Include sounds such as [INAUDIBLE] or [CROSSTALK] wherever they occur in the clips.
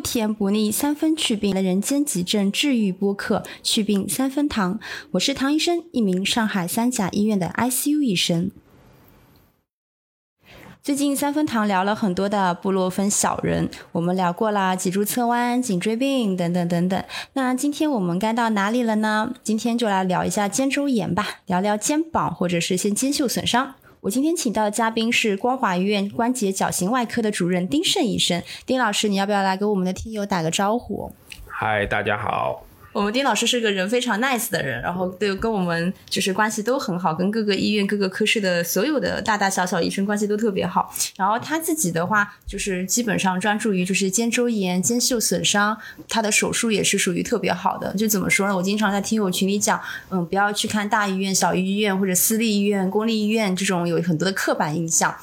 不甜不腻，三分祛病的人间急症治愈播客，祛病三分糖。我是唐医生，一名上海三甲医院的 ICU 医生。最近三分堂聊了很多的布洛芬小人，我们聊过了脊柱侧弯、颈椎病等等等等。那今天我们该到哪里了呢？今天就来聊一下肩周炎吧，聊聊肩膀或者是一些肩袖损伤。我今天请到的嘉宾是光华医院关节矫形外科的主任丁胜医生。丁老师，你要不要来给我们的听友打个招呼？嗨，大家好。我们丁老师是个人非常 nice 的人，然后对跟我们就是关系都很好，跟各个医院、各个科室的所有的大大小小医生关系都特别好。然后他自己的话，就是基本上专注于就是肩周炎、肩袖损伤，他的手术也是属于特别好的。就怎么说呢？我经常在听友群里讲，嗯，不要去看大医院、小医院或者私立医院、公立医院这种有很多的刻板印象。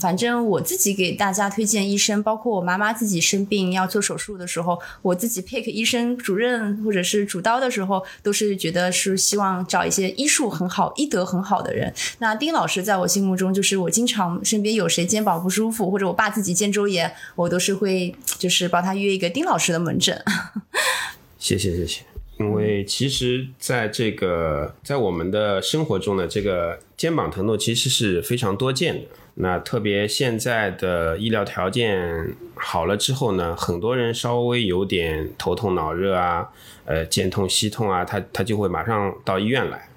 反正我自己给大家推荐医生，包括我妈妈自己生病要做手术的时候，我自己 pick 医生主任或者是。主刀的时候，都是觉得是希望找一些医术很好、医德很好的人。那丁老师在我心目中，就是我经常身边有谁肩膀不舒服，或者我爸自己肩周炎，我都是会就是帮他约一个丁老师的门诊。[LAUGHS] 谢谢谢谢。因为其实在这个在我们的生活中呢，这个肩膀疼痛其实是非常多见的。那特别现在的医疗条件好了之后呢，很多人稍微有点头痛脑热啊，呃，肩痛膝痛啊，他他就会马上到医院来。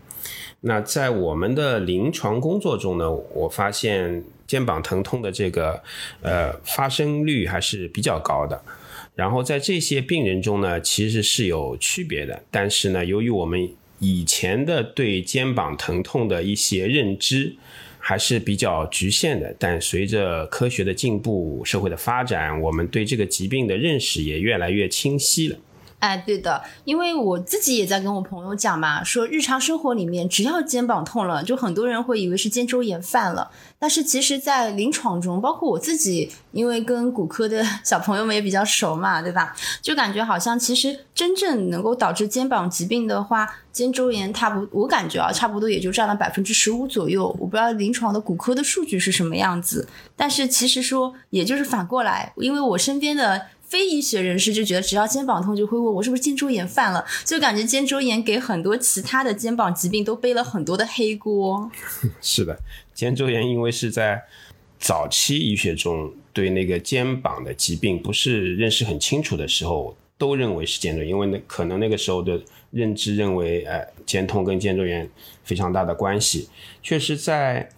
那在我们的临床工作中呢，我发现肩膀疼痛的这个呃发生率还是比较高的。然后在这些病人中呢，其实是有区别的。但是呢，由于我们以前的对肩膀疼痛的一些认知。还是比较局限的，但随着科学的进步、社会的发展，我们对这个疾病的认识也越来越清晰了。哎，对的，因为我自己也在跟我朋友讲嘛，说日常生活里面只要肩膀痛了，就很多人会以为是肩周炎犯了。但是其实，在临床中，包括我自己，因为跟骨科的 [LAUGHS] 小朋友们也比较熟嘛，对吧？就感觉好像其实真正能够导致肩膀疾病的话，肩周炎它不，我感觉啊，差不多也就占了百分之十五左右。我不知道临床的骨科的数据是什么样子，但是其实说，也就是反过来，因为我身边的。非医学人士就觉得，只要肩膀痛就会问我是不是肩周炎犯了，就感觉肩周炎给很多其他的肩膀疾病都背了很多的黑锅。[LAUGHS] 是的，肩周炎因为是在早期医学中对那个肩膀的疾病不是认识很清楚的时候，都认为是肩周炎，因为那可能那个时候的认知认为，哎，肩痛跟肩周炎非常大的关系。确实，在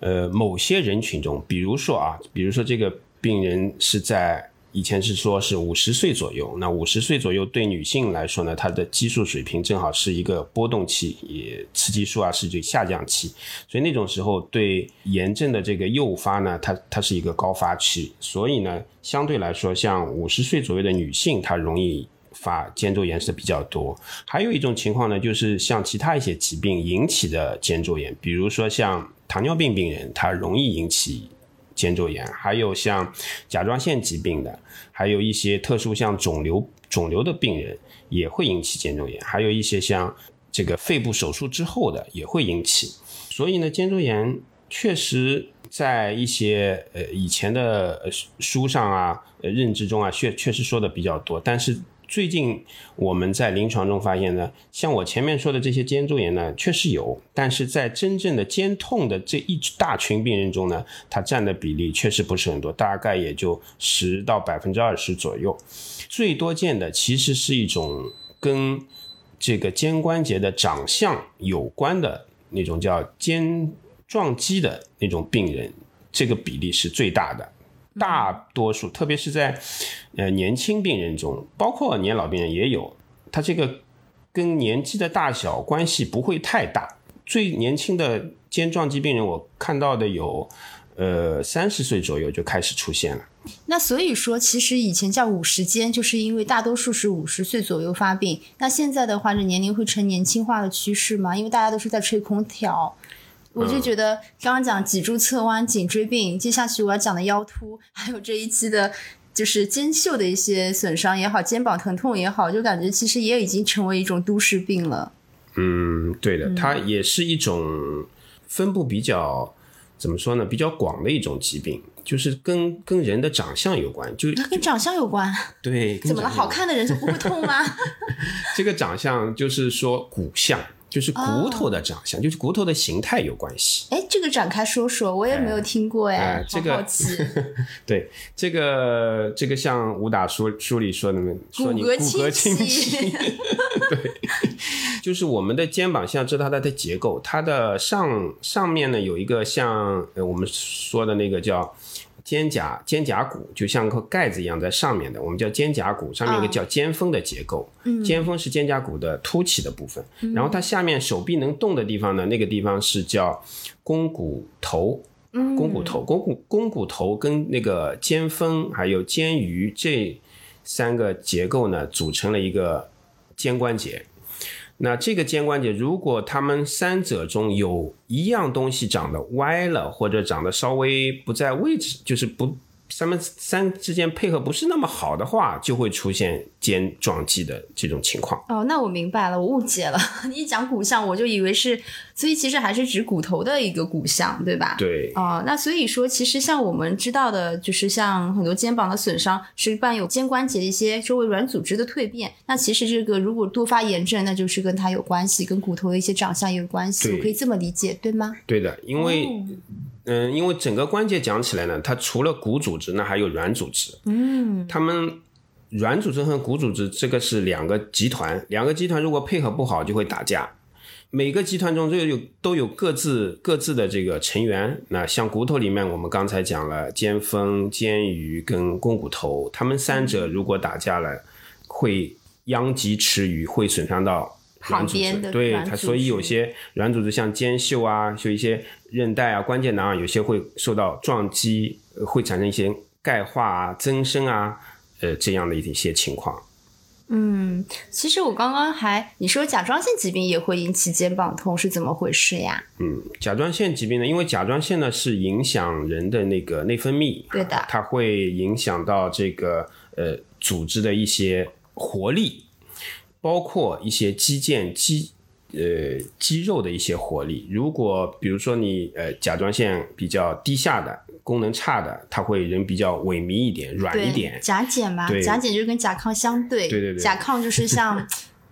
呃某些人群中，比如说啊，比如说这个病人是在。以前是说是五十岁左右，那五十岁左右对女性来说呢，她的激素水平正好是一个波动期，也雌激素啊是这下降期，所以那种时候对炎症的这个诱发呢，它它是一个高发期，所以呢，相对来说，像五十岁左右的女性，她容易发肩周炎是比较多。还有一种情况呢，就是像其他一些疾病引起的肩周炎，比如说像糖尿病病人，他容易引起。肩周炎，还有像甲状腺疾病的，还有一些特殊像肿瘤肿瘤的病人也会引起肩周炎，还有一些像这个肺部手术之后的也会引起。所以呢，肩周炎确实在一些呃以前的书上啊、认知中啊，确确实说的比较多，但是。最近我们在临床中发现呢，像我前面说的这些肩周炎呢，确实有，但是在真正的肩痛的这一大群病人中呢，它占的比例确实不是很多，大概也就十到百分之二十左右。最多见的其实是一种跟这个肩关节的长相有关的那种叫肩撞击的那种病人，这个比例是最大的。大多数，特别是在呃年轻病人中，包括年老病人也有，他这个跟年纪的大小关系不会太大。最年轻的肩状肌病人，我看到的有，呃三十岁左右就开始出现了。那所以说，其实以前叫五十肩，就是因为大多数是五十岁左右发病。那现在的话，这年龄会呈年轻化的趋势吗？因为大家都是在吹空调。我就觉得刚刚讲脊柱侧弯、颈椎病，接下去我要讲的腰突，还有这一期的，就是肩袖的一些损伤也好，肩膀疼痛也好，就感觉其实也已经成为一种都市病了。嗯，对的，它也是一种分布比较怎么说呢，比较广的一种疾病。就是跟跟人的长相有关，就跟长相有关。对，[LAUGHS] 怎么了？好看的人就不会痛吗？[LAUGHS] 这个长相就是说骨相，就是骨头的长相，就是骨头的形态有关系。哎，这个展开说说，我也没有听过哎哎，这个好好奇。[LAUGHS] 对，这个这个像武打书书里说的，说你骨骼骼清清奇奇，[LAUGHS] 对，就是我们的肩膀像知道它的结构，它的上上面呢有一个像呃我们说的那个叫。肩胛肩胛骨就像个盖子一样在上面的，我们叫肩胛骨，上面有一个啊叫肩峰的结构。嗯肩峰是肩胛骨的凸起的部分，然后它下面手臂能动的地方呢，那个地方是叫肱骨头。肱骨头，肱骨肱骨头跟那个肩峰还有肩盂这三个结构呢，组成了一个肩关节。那这个肩关节，如果他们三者中有一样东西长得歪了，或者长得稍微不在位置，就是不它们三之间配合不是那么好的话，就会出现肩撞击的这种情况。哦，那我明白了，我误解了。[LAUGHS] 你一讲骨相，我就以为是，所以其实还是指骨头的一个骨相，对吧？。对，哦，那所以说，其实像我们知道的，就是像很多肩膀的损伤是伴有肩关节一些周围软组织的蜕变。那其实这个如果多发炎症，那就是跟它有关系，跟骨头的一些长相也有关系。对我可以这么理解，对吗？对的，因为哦嗯，因为整个关节讲起来呢，它除了骨组织那，还有软组织。嗯，他们软组织和骨组织这个是两个集团，两个集团如果配合不好，就会打架。每个集团中都有都有各自各自的这个成员。那像骨头里面，我们刚才讲了肩峰、肩盂跟肱骨头，它们三者如果打架了，会殃及池鱼，会损伤到。旁边的对它，所以有些软组织像肩袖啊，就一些韧带啊、关节囊啊，有些会受到撞击，呃会产生一些钙化啊、增生啊，呃这样的一些情况。嗯，其实我刚刚还你说甲状腺疾病也会引起肩膀痛，是怎么回事呀？嗯，甲状腺疾病呢，因为甲状腺呢是影响人的那个内分泌，对的它会影响到这个呃组织的一些活力，包括一些肌腱肌呃肌肉的一些活力。如果比如说你呃甲状腺比较低下的功能差的，他会人比较萎靡一点、软一点。甲减嘛，对甲减就是跟甲亢相对，对对对甲亢就是像，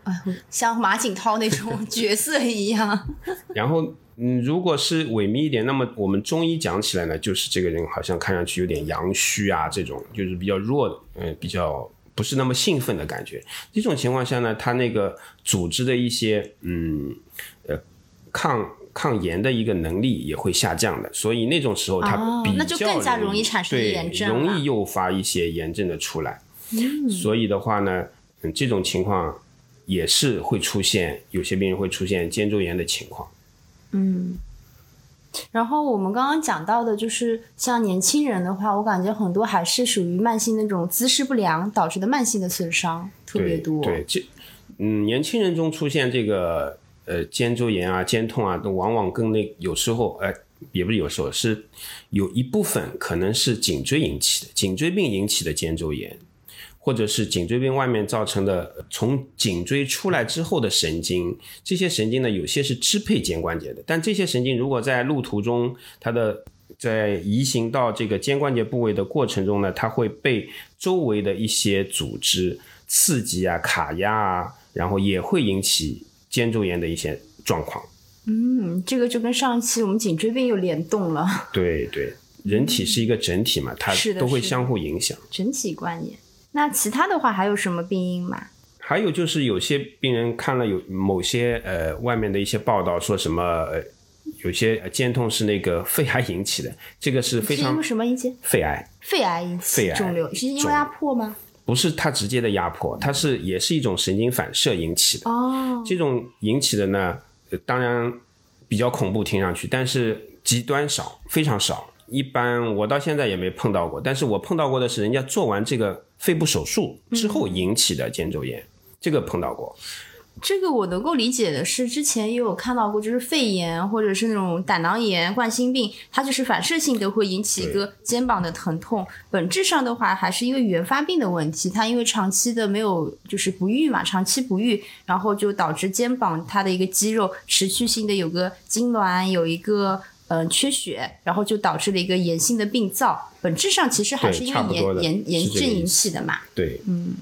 哎，像马景涛那种 [LAUGHS] 角色一样。然后，嗯，如果是萎靡一点，那么我们中医讲起来呢，就是这个人好像看上去有点阳虚啊，这种就是比较弱的，嗯、比较不是那么兴奋的感觉。这种情况下呢，他那个组织的一些嗯呃抗抗炎的一个能力也会下降的，所以那种时候他比较哦那就更加容易易产生对炎症容易诱发一些炎症的出来。所以的话呢，嗯，这种情况也是会出现，有些病人会出现肩周炎的情况。然后我们刚刚讲到的，就是像年轻人的话，我感觉很多还是属于慢性那种姿势不良导致的慢性的损伤特别多。对，这嗯，年轻人中出现这个呃肩周炎啊、肩痛啊，都往往跟那有时候呃也不是有时候是有一部分可能是颈椎引起的，颈椎病引起的肩周炎。或者是颈椎病外面造成的，呃从颈椎出来之后的神经，这些神经呢，有些是支配肩关节的，但这些神经如果在路途中，它的在移行到这个肩关节部位的过程中呢，它会被周围的一些组织刺激啊、卡压啊，然后也会引起肩周炎的一些状况。嗯，这个就跟上一期我们颈椎病又联动了，对对，人体是一个整体嘛，它都会相互影响。整体观念。那其他的话还有什么病因吗？还有就是有些病人看了有某些呃外面的一些报道，说什么呃有些呃肩痛是那个肺癌引起的，这个是非常是因为什么引起？肺癌，肺癌引起肺癌肿瘤，是因为压迫吗？不是它直接的压迫，它是也是一种神经反射引起的。哦，这种引起的呢，呃当然比较恐怖，听上去，但是极端少，非常少。一般我到现在也没碰到过，但是我碰到过的是人家做完这个肺部手术之后引起的肩周炎，这个碰到过。这个我能够理解的是，之前也有看到过，就是肺炎或者是那种胆囊炎、冠心病，它就是反射性的会引起一个肩膀的疼痛。本质上的话，还是因为原发病的问题，它因为长期的没有就是不育嘛，长期不育，然后就导致肩膀它的一个肌肉持续性的有个痉挛，有一个嗯、呃缺血，然后就导致了一个炎性的病灶。本质上其实还是因为炎炎炎症引起的嘛。对，嗯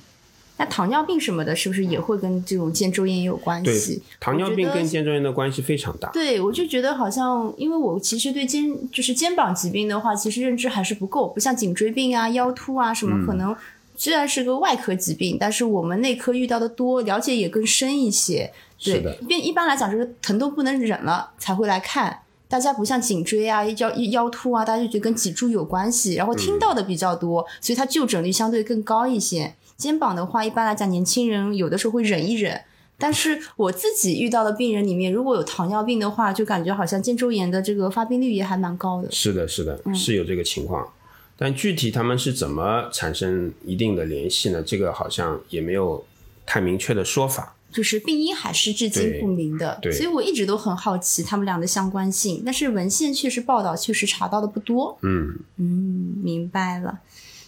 那糖尿病什么的，是不是也会跟这种肩周炎有关系？，糖尿病跟肩周炎的关系非常大。对，我就觉得好像，因为我其实对肩就是肩膀疾病的话，其实认知还是不够，不像颈椎病啊、腰突啊什么，嗯可能虽然是个外科疾病，但是我们内科遇到的多，了解也更深一些。对一般一般来讲，就是疼都不能忍了才会来看。大家不像颈椎啊、腰腰突啊，大家就觉得跟脊柱有关系，然后听到的比较多，所以它就诊率相对更高一些。肩膀的话，一般来讲，年轻人有的时候会忍一忍，但是我自己遇到的病人里面，如果有糖尿病的话，就感觉好像肩周炎的这个发病率也还蛮高的。是的，是的，嗯是有这个情况。但具体他们是怎么产生一定的联系呢？这个好像也没有太明确的说法。就是病因还是至今不明的，所以我一直都很好奇他们俩的相关性，但是文献确实报道确实查到的不多。嗯嗯，明白了。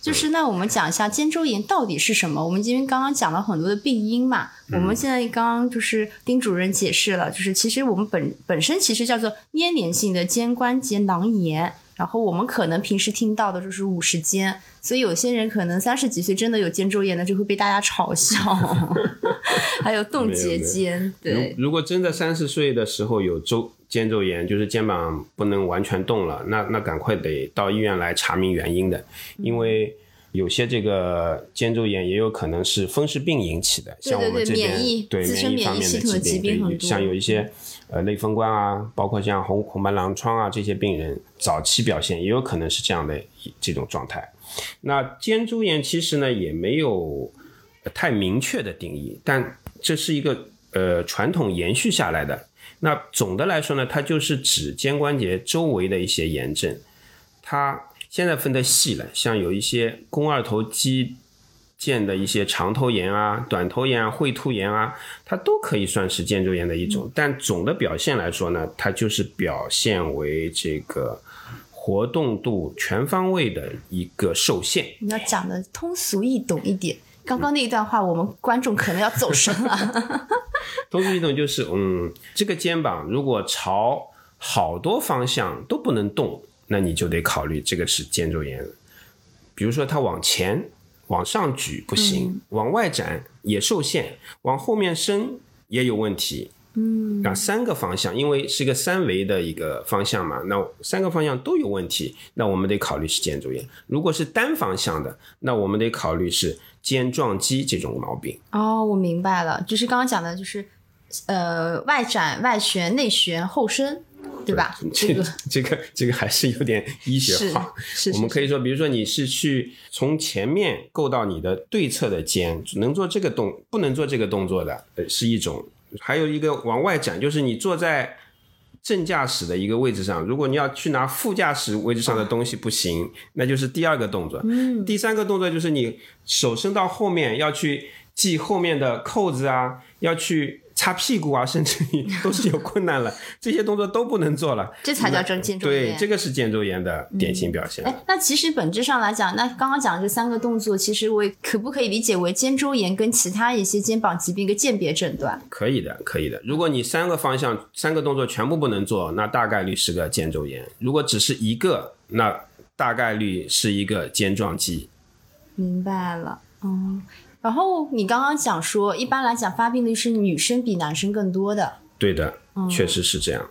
就是那我们讲一下肩周炎到底是什么？我们因为刚刚讲了很多的病因嘛，我们现在刚刚就是丁主任解释了，就是其实我们本本身其实叫做粘连性的肩关节囊炎，然后我们可能平时听到的就是五十肩，所以有些人可能三十几岁真的有肩周炎的，就会被大家嘲笑，[LAUGHS] 还有冻结肩，对。如如果真的三十岁的时候有周肩周炎，就是肩膀不能完全动了，那那赶快得到医院来查明原因的，因为有些这个肩周炎也有可能是风湿病引起的，像我们这边对自身免疫方面的疾疾病像有一些呃类风关啊，包括像红红斑狼疮啊这些病人，早期表现也有可能是这样的这种状态。那肩周炎其实呢也没有太明确的定义，但这是一个呃传统延续下来的。那总的来说呢，它就是指肩关节周围的一些炎症。它现在分得细了，像有一些肱二头肌腱的一些长头炎啊、短头炎啊、喙突炎啊，它都可以算是肩周炎的一种。但总的表现来说呢，它就是表现为这个活动度全方位的一个受限。你要讲的通俗易懂一点。刚刚那一段话，我们观众可能要走神了。[LAUGHS] 通俗易懂就是，嗯，这个肩膀如果朝好多方向都不能动，那你就得考虑这个是肩周炎。比如说它往前、往上举不行，往外展也受限，往后面伸也有问题。嗯，那三个方向，因为是个三维的一个方向嘛，那三个方向都有问题，那我们得考虑是肩周炎。如果是单方向的，那我们得考虑是肩撞击这种毛病。哦，我明白了，就是刚刚讲的，就是呃，外展、外旋、内旋、后伸，对吧？这个这个 [LAUGHS] 这个还是有点医学是化。是是我们可以说，比如说你是去从前面够到你的对侧的肩，能做这个动，不能做这个动作的，呃，是一种；还有一个往外展，就是你坐在正驾驶的一个位置上，如果你要去拿副驾驶位置上的东西不行，那就是第二个动作。嗯，第三个动作就是你手伸到后面要去系后面的扣子啊，要去。擦屁股啊，甚至你都是有困难了，这些动作都不能做了，[LAUGHS] 这才叫真肩周炎。对，这个是肩周炎的典型表现。哎，那其实本质上来讲，那刚刚讲的这三个动作，其实我也可不可以理解为肩周炎跟其他一些肩膀疾病一个鉴别诊断？可以的，可以的。如果你三个方向、三个动作全部不能做，那大概率是个肩周炎；如果只是一个，那大概率是一个肩撞肌。明白了，嗯。然后你刚刚讲说，一般来讲发病率是女生比男生更多的，对的，确实是这样。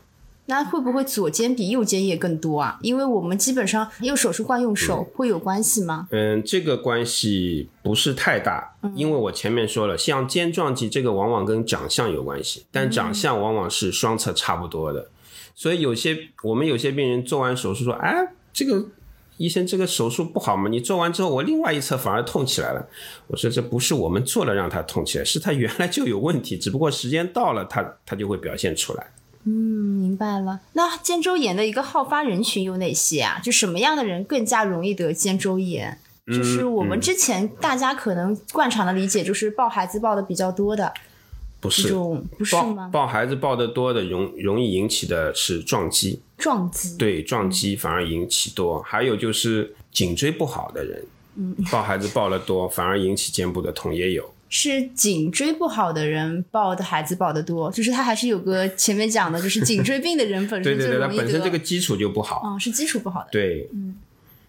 那会不会左肩比右肩也更多啊？因为我们基本上右手是惯用手，会有关系吗？嗯，这个关系不是太大，因为我前面说了，像肩撞肌这个往往跟长相有关系，但长相往往是双侧差不多的，所以有些我们有些病人做完手术说，哎，这个。医生，这个手术不好吗？你做完之后，我另外一侧反而痛起来了。我说这不是我们做了让他痛起来，是他原来就有问题，只不过时间到了，他他就会表现出来。嗯，明白了。那肩周炎的一个好发人群有哪些啊？就什么样的人更加容易得肩周炎？就是我们之前大家可能惯常的理解，就是抱孩子抱的比较多的不是，这种，不是吗？抱孩子抱得多的容容易引起的是撞击，撞击，对撞击反而引起多。还有就是颈椎不好的人，抱孩子抱得多反而引起肩部的痛也有。是颈椎不好的人抱的孩子抱的多，就是他还是有个前面讲的，就是颈椎病的人本对对 [LAUGHS] 对，它身就容易得。本身这个基础就不好。嗯是基础不好的。对，嗯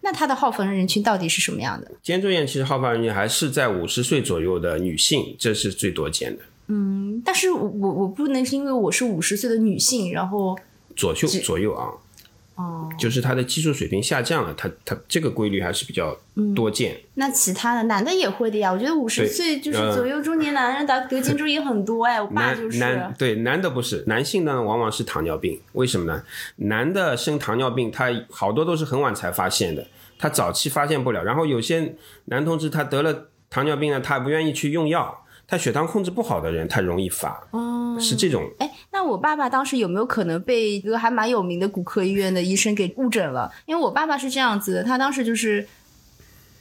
那他的好发人群到底是什么样的？肩周炎其实好发人群还是在五十岁左右的女性，这是最多见的。嗯但是我我我不能是因为我是五十岁的女性，然后左右左右啊，哦，就是他的技术水平下降了，他他这个规律还是比较多见。那其他的男的也会的呀。我觉得五十岁就是呃左右中年男人得得肩周炎很多哎，我爸就男是。男对男的不是，男性呢往往是糖尿病，为什么呢？男的生糖尿病，他好多都是很晚才发现的，他早期发现不了。然后有些男同志他得了糖尿病呢，他不愿意去用药，他血糖控制不好的人，他容易发，是这种。哎，那我爸爸当时有没有可能被一个还蛮有名的骨科医院的医生给误诊了？因为我爸爸是这样子的，他当时就是，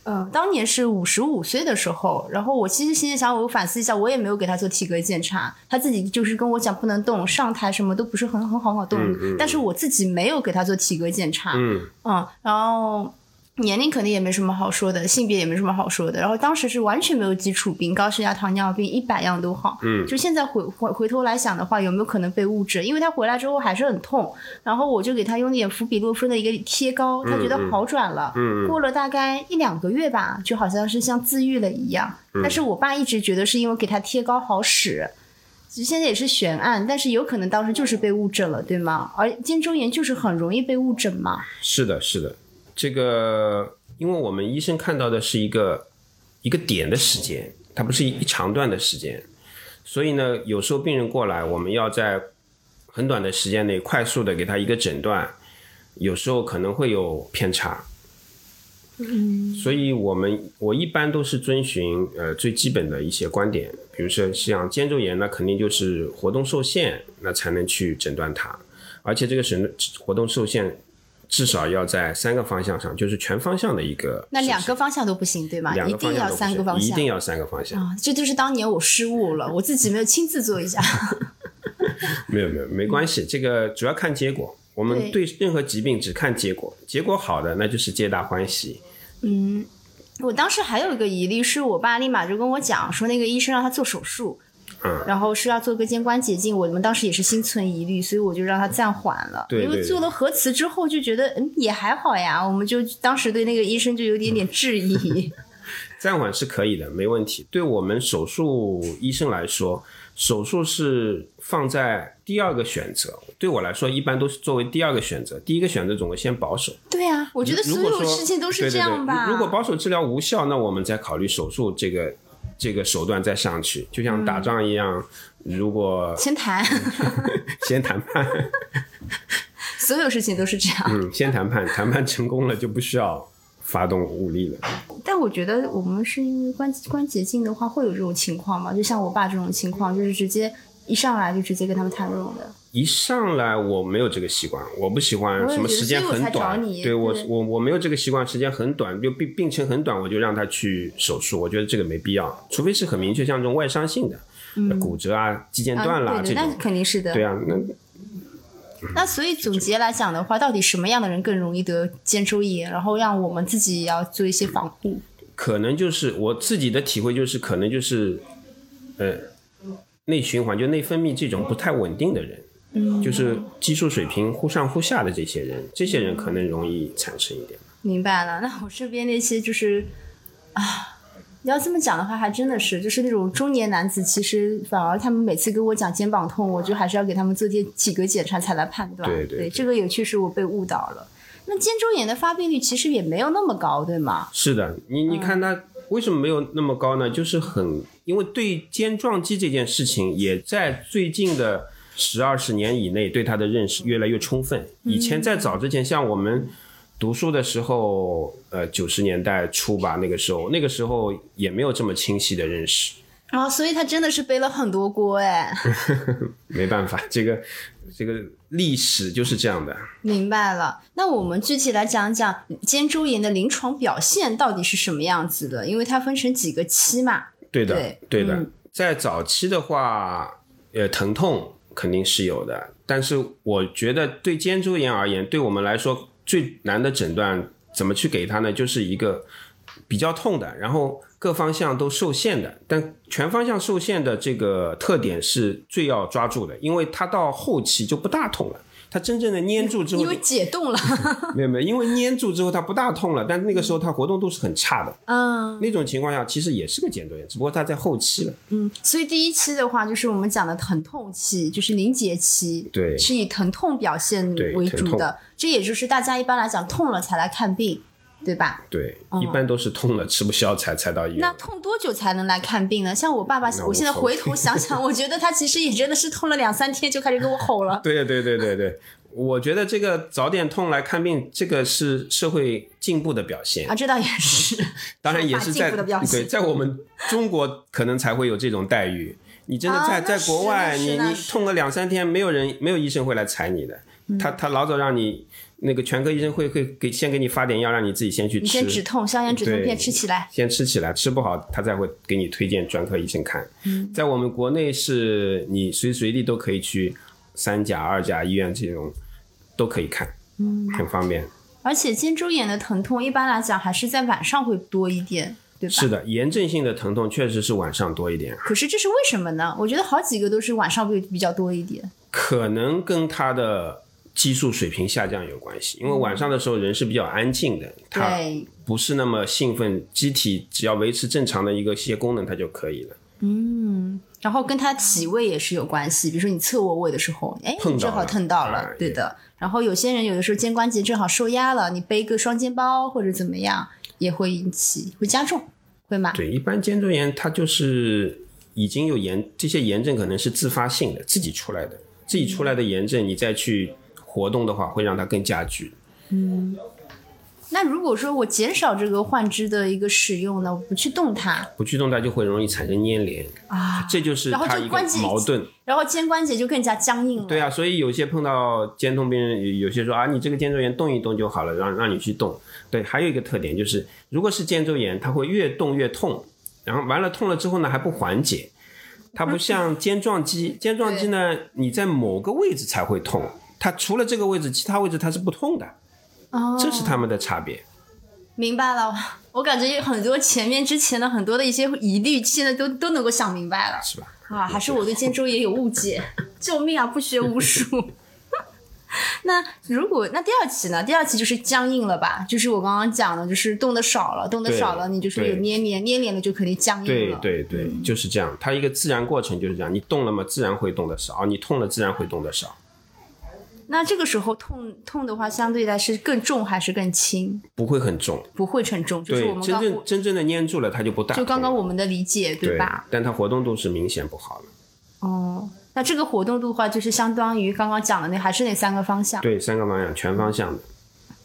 嗯，当年是五十五岁的时候，然后我其实心里想，我反思一下，我也没有给他做体格检查，他自己就是跟我讲不能动，上台什么都不是很很好好动，但是我自己没有给他做体格检查，嗯，嗯，然后年龄肯定也没什么好说的，性别也没什么好说的。然后当时是完全没有基础病，高血压、糖尿病一百样都好。嗯，就现在回回回头来想的话，有没有可能被误诊？因为他回来之后还是很痛，然后我就给他用点氟比洛芬的一个贴膏，他觉得好转了。嗯过了大概一两个月吧，就好像是像自愈了一样。嗯但是我爸一直觉得是因为给他贴膏好使。其实现在也是悬案，但是有可能当时就是被误诊了，对吗？而肩周炎就是很容易被误诊嘛。是的，是的，这个因为我们医生看到的是一个一个点的时间，它不是一一长段的时间，所以呢，有时候病人过来，我们要在很短的时间内快速的给他一个诊断，有时候可能会有偏差。嗯，所以我们我一般都是遵循呃最基本的一些观点，比如说像肩周炎，那肯定就是活动受限，那才能去诊断它，而且这个诊活动受限至少要在三个方向上，就是全方向的一个。那两个方向都不行，对吗？两一定要三个方向。一定要三个方向。啊，这就是当年我失误了，我自己没有亲自做一下。[LAUGHS] 没有没有，没关系，这个主要看结果。我们对任何疾病只看结果，结果好的那就是皆大欢喜。嗯我当时还有一个疑虑，是我爸立马就跟我讲说，那个医生让他做手术，嗯然后是要做个肩关节镜。我们当时也是心存疑虑，所以我就让他暂缓了。对对因为做了核磁之后就觉得嗯也还好呀，我们就当时对那个医生就有点点质疑。[LAUGHS] 暂缓是可以的，没问题。对我们手术医生来说，手术是放在第二个选择。对我来说，一般都是作为第二个选择。第一个选择总会先保守。对啊，我觉得所有事情都是这样吧。对如果保守治疗无效，那我们再考虑手术这个这个手段再上去，就像打仗一样，如果先谈，[LAUGHS] 先谈判，[LAUGHS] 所有事情都是这样。嗯，先谈判，谈判成功了就不需要发动武力了。但我觉得我们是因为关关节镜的话，会有这种情况吗？就像我爸这种情况，就是直接一上来就直接跟他们谈这种的。一上来我没有这个习惯，我不喜欢什么时间很短对我我我没有这个习惯，时间很短，就病病程很短，我就让他去手术，我觉得这个没必要，除非是很明确，像这种外伤性的，骨折啊、肌腱断了、这种那，肯定是的。对啊，那 [LAUGHS] 那所以总结来讲的话，到底什么样的人更容易得肩周炎？然后让我们自己也要做一些防护。可能就是我自己的体会，就是可能就是，呃，内循环就内分泌这种不太稳定的人，嗯，就是激素水平忽上忽下的这些人，这些人可能容易产生一点。明白了。那我身边那些就是啊，你要这么讲的话，还真的是，就是那种中年男子，其实反而他们每次跟我讲肩膀痛，我就还是要给他们做些体格检查才来判断。对对对这个也确实我被误导了。那肩周炎的发病率其实也没有那么高，对吗？是的，你你看他为什么没有那么高呢？就是很因为对肩撞击这件事情，也在最近的十二十年以内对它的认识越来越充分。以前在早之前，像我们读书的时候，呃，九十年代初吧，那个时候，那个时候也没有这么清晰的认识。啊、所以他真的是背了很多锅哎。[LAUGHS] 没办法，这个这个历史就是这样的。明白了，那我们具体来讲讲肩周炎的临床表现到底是什么样子的？因为它分成几个期嘛。对的，对的。嗯在早期的话，呃，疼痛肯定是有的，但是我觉得对肩周炎而言，对我们来说最难的诊断怎么去给他呢？就是一个比较痛的，然后各方向都受限的，但全方向受限的这个特点是最要抓住的，因为它到后期就不大痛了。它真正的粘住之后，因为解冻了，[LAUGHS] 没有没有，因为粘住之后它不大痛了，但那个时候它活动度是很差的。嗯那种情况下其实也是个减多炎，只不过它在后期了。嗯，所以第一期的话，就是我们讲的疼痛期，就是凝结期，对是以疼痛表现为主的。这也就是大家一般来讲痛了才来看病，对吧？对，一般都是痛了吃不消才才到医院。那痛多久才能来看病呢？像我爸爸，我现在回头想想，我觉得他其实也真的是痛了两三天就开始跟我吼了。[LAUGHS] 对对对对对，我觉得这个早点痛来看病，这个是社会进步的表现啊，。这倒也是，[LAUGHS] 当然也是在进步的表现对，在我们中国可能才会有这种待遇。你真的在、啊在国外，你你痛个两三天，没有人没有医生会来踩你的。嗯他他老早让你那个全科医生会会给先给你发点药，让你自己先去你，先止痛，消炎止痛对片吃起来。先吃起来，吃不好他才会给你推荐专科医生看。嗯在我们国内是你随时随地都可以去三甲、二甲医院这种都可以看，嗯，很方便。而且肩周炎的疼痛一般来讲还是在晚上会多一点，对吧？是的，炎症性的疼痛确实是晚上多一点，可是这是为什么呢？我觉得好几个都是晚上会比较多一点。可能跟他的激素水平下降有关系，因为晚上的时候人是比较安静的，他对，不是那么兴奋，机体只要维持正常的一个些功能，它就可以了。嗯然后跟他体位也是有关系，比如说你侧卧位的时候，哎，碰正好碰到了啊，对的。然后有些人有的时候肩关节正好受压了，你背个双肩包或者怎么样，也会引起会加重，会吗？对，一般肩周炎它就是已经有炎，这些炎症可能是自发性的，自己出来的，自己出来的炎症，你再去活动的话，会让它更加剧。嗯那如果说我减少这个患肢的一个使用呢，我不去动它不去动它就会容易产生粘连，啊，这就是它一个矛盾。然后肩关节就更加僵硬了。对啊，所以有些碰到肩痛病人，有有些说啊，你这个肩周炎动一动就好了，让让你去动。对，还有一个特点就是，如果是肩周炎，它会越动越痛，然后完了痛了之后呢还不缓解，它不像肩撞肌，肩撞肌呢你在某个位置才会痛，它除了这个位置，其他位置它是不痛的，哦，这是他们的差别。明白了。我感觉有很多前面之前的很多的一些疑虑，现在都都能够想明白了。是吧？啊，还是我对肩周炎有误解，[LAUGHS] 救命啊！不学无术。[LAUGHS] 那如果那第二期呢？第二期就是僵硬了吧？就是我刚刚讲的，就是动的少了，动的少了，你就是有黏黏连，黏连了就肯定僵硬对了。对对，就是这样，它一个自然过程就是这样，你动了嘛，自然会动得少；你痛了，自然会动得少。那这个时候痛痛的话，相对来是更重还是更轻？不会很重，不会很重，就是我们，真正真正的粘住了，它就不大。就刚刚我们的理解，对吧？？但它活动度是明显不好了。哦，那这个活动度的话，就是相当于刚刚讲的那还是那三个方向。对，三个方向全方向的。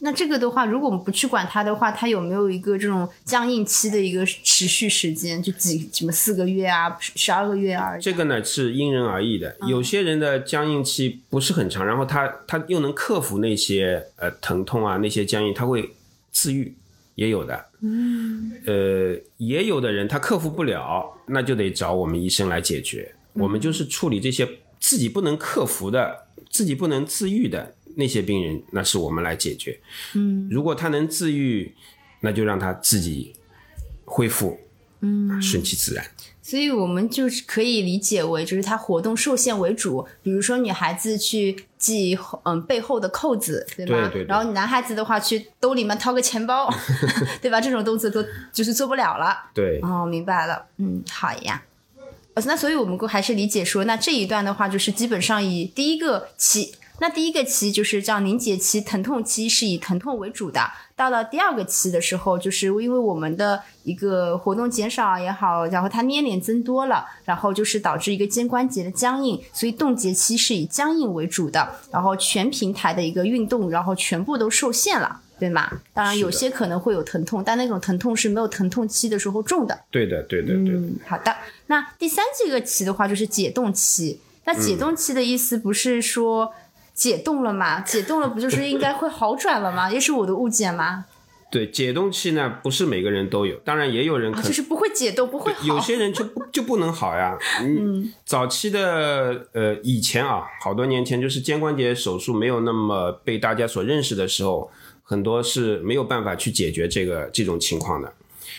那这个的话，如果我们不去管它的话，它有没有一个这种僵硬期的一个持续时间？就几什么四个月啊，十二个月啊？这个呢是因人而异的，有些人的僵硬期不是很长，然后他他又能克服那些呃疼痛啊那些僵硬，他会自愈，也有的。嗯，呃，也有的人他克服不了，那就得找我们医生来解决。我们就是处理这些自己不能克服的、自己不能自愈的那些病人，那是我们来解决。嗯，如果他能自愈，那就让他自己恢复，嗯，顺其自然。所以我们就是可以理解为，就是他活动受限为主。比如说女孩子去系嗯背后的扣子，对吧？对对对然后男孩子的话，去兜里面掏个钱包，[LAUGHS] 对吧？这种动作都就是做不了了。对，哦，明白了，嗯，好呀。呃那所以我们还是理解说，那这一段的话，就是基本上以第一个期，那第一个期就是叫凝结期、疼痛期，是以疼痛为主的。到了第二个期的时候，就是因为我们的一个活动减少也好，然后它粘连增多了，然后就是导致一个肩关节的僵硬，所以冻结期是以僵硬为主的，然后全平台的一个运动，然后全部都受限了。对吗？当然，有些可能会有疼痛，但那种疼痛是没有疼痛期的时候重的。对的，对的，对的。嗯，好的。那第三这个期的话，就是解冻期。那解冻期的意思不是说解冻了嘛？解冻了不就是应该会好转了吗？也是我的误解吗？对，解冻期呢，不是每个人都有，当然也有人可能、啊就是不会解冻，不会好。有些人就不 [LAUGHS] 就不能好呀。嗯，早期的呃以前啊，好多年前就是肩关节手术没有那么被大家所认识的时候，很多是没有办法去解决这个这种情况的。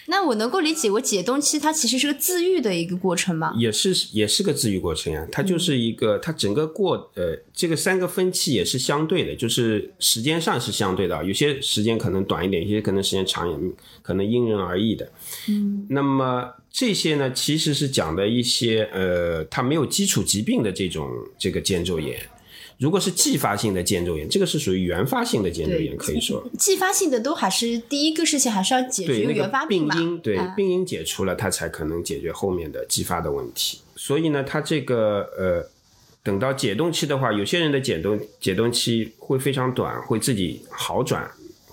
那我能够理解，我解冻期它其实是个自愈的一个过程嘛？也是也是个自愈过程呀，它就是一个，它整个过呃这个三个分期也是相对的，就是时间上是相对的，有些时间可能短一点，有些可能时间长一点，可能因人而异的。嗯，那么这些呢，其实是讲的一些呃，它没有基础疾病的这种这个肩周炎。如果是继发性的肩周炎，这个是属于原发性的肩周炎，可以说继发性的都还是第一个事情还是要解决原发病嘛。因对病因解除了，它才可能解决后面的继发的问题。所以呢，它这个呃，等到解冻期的话，有些人的解冻解冻期会非常短，会自己好转，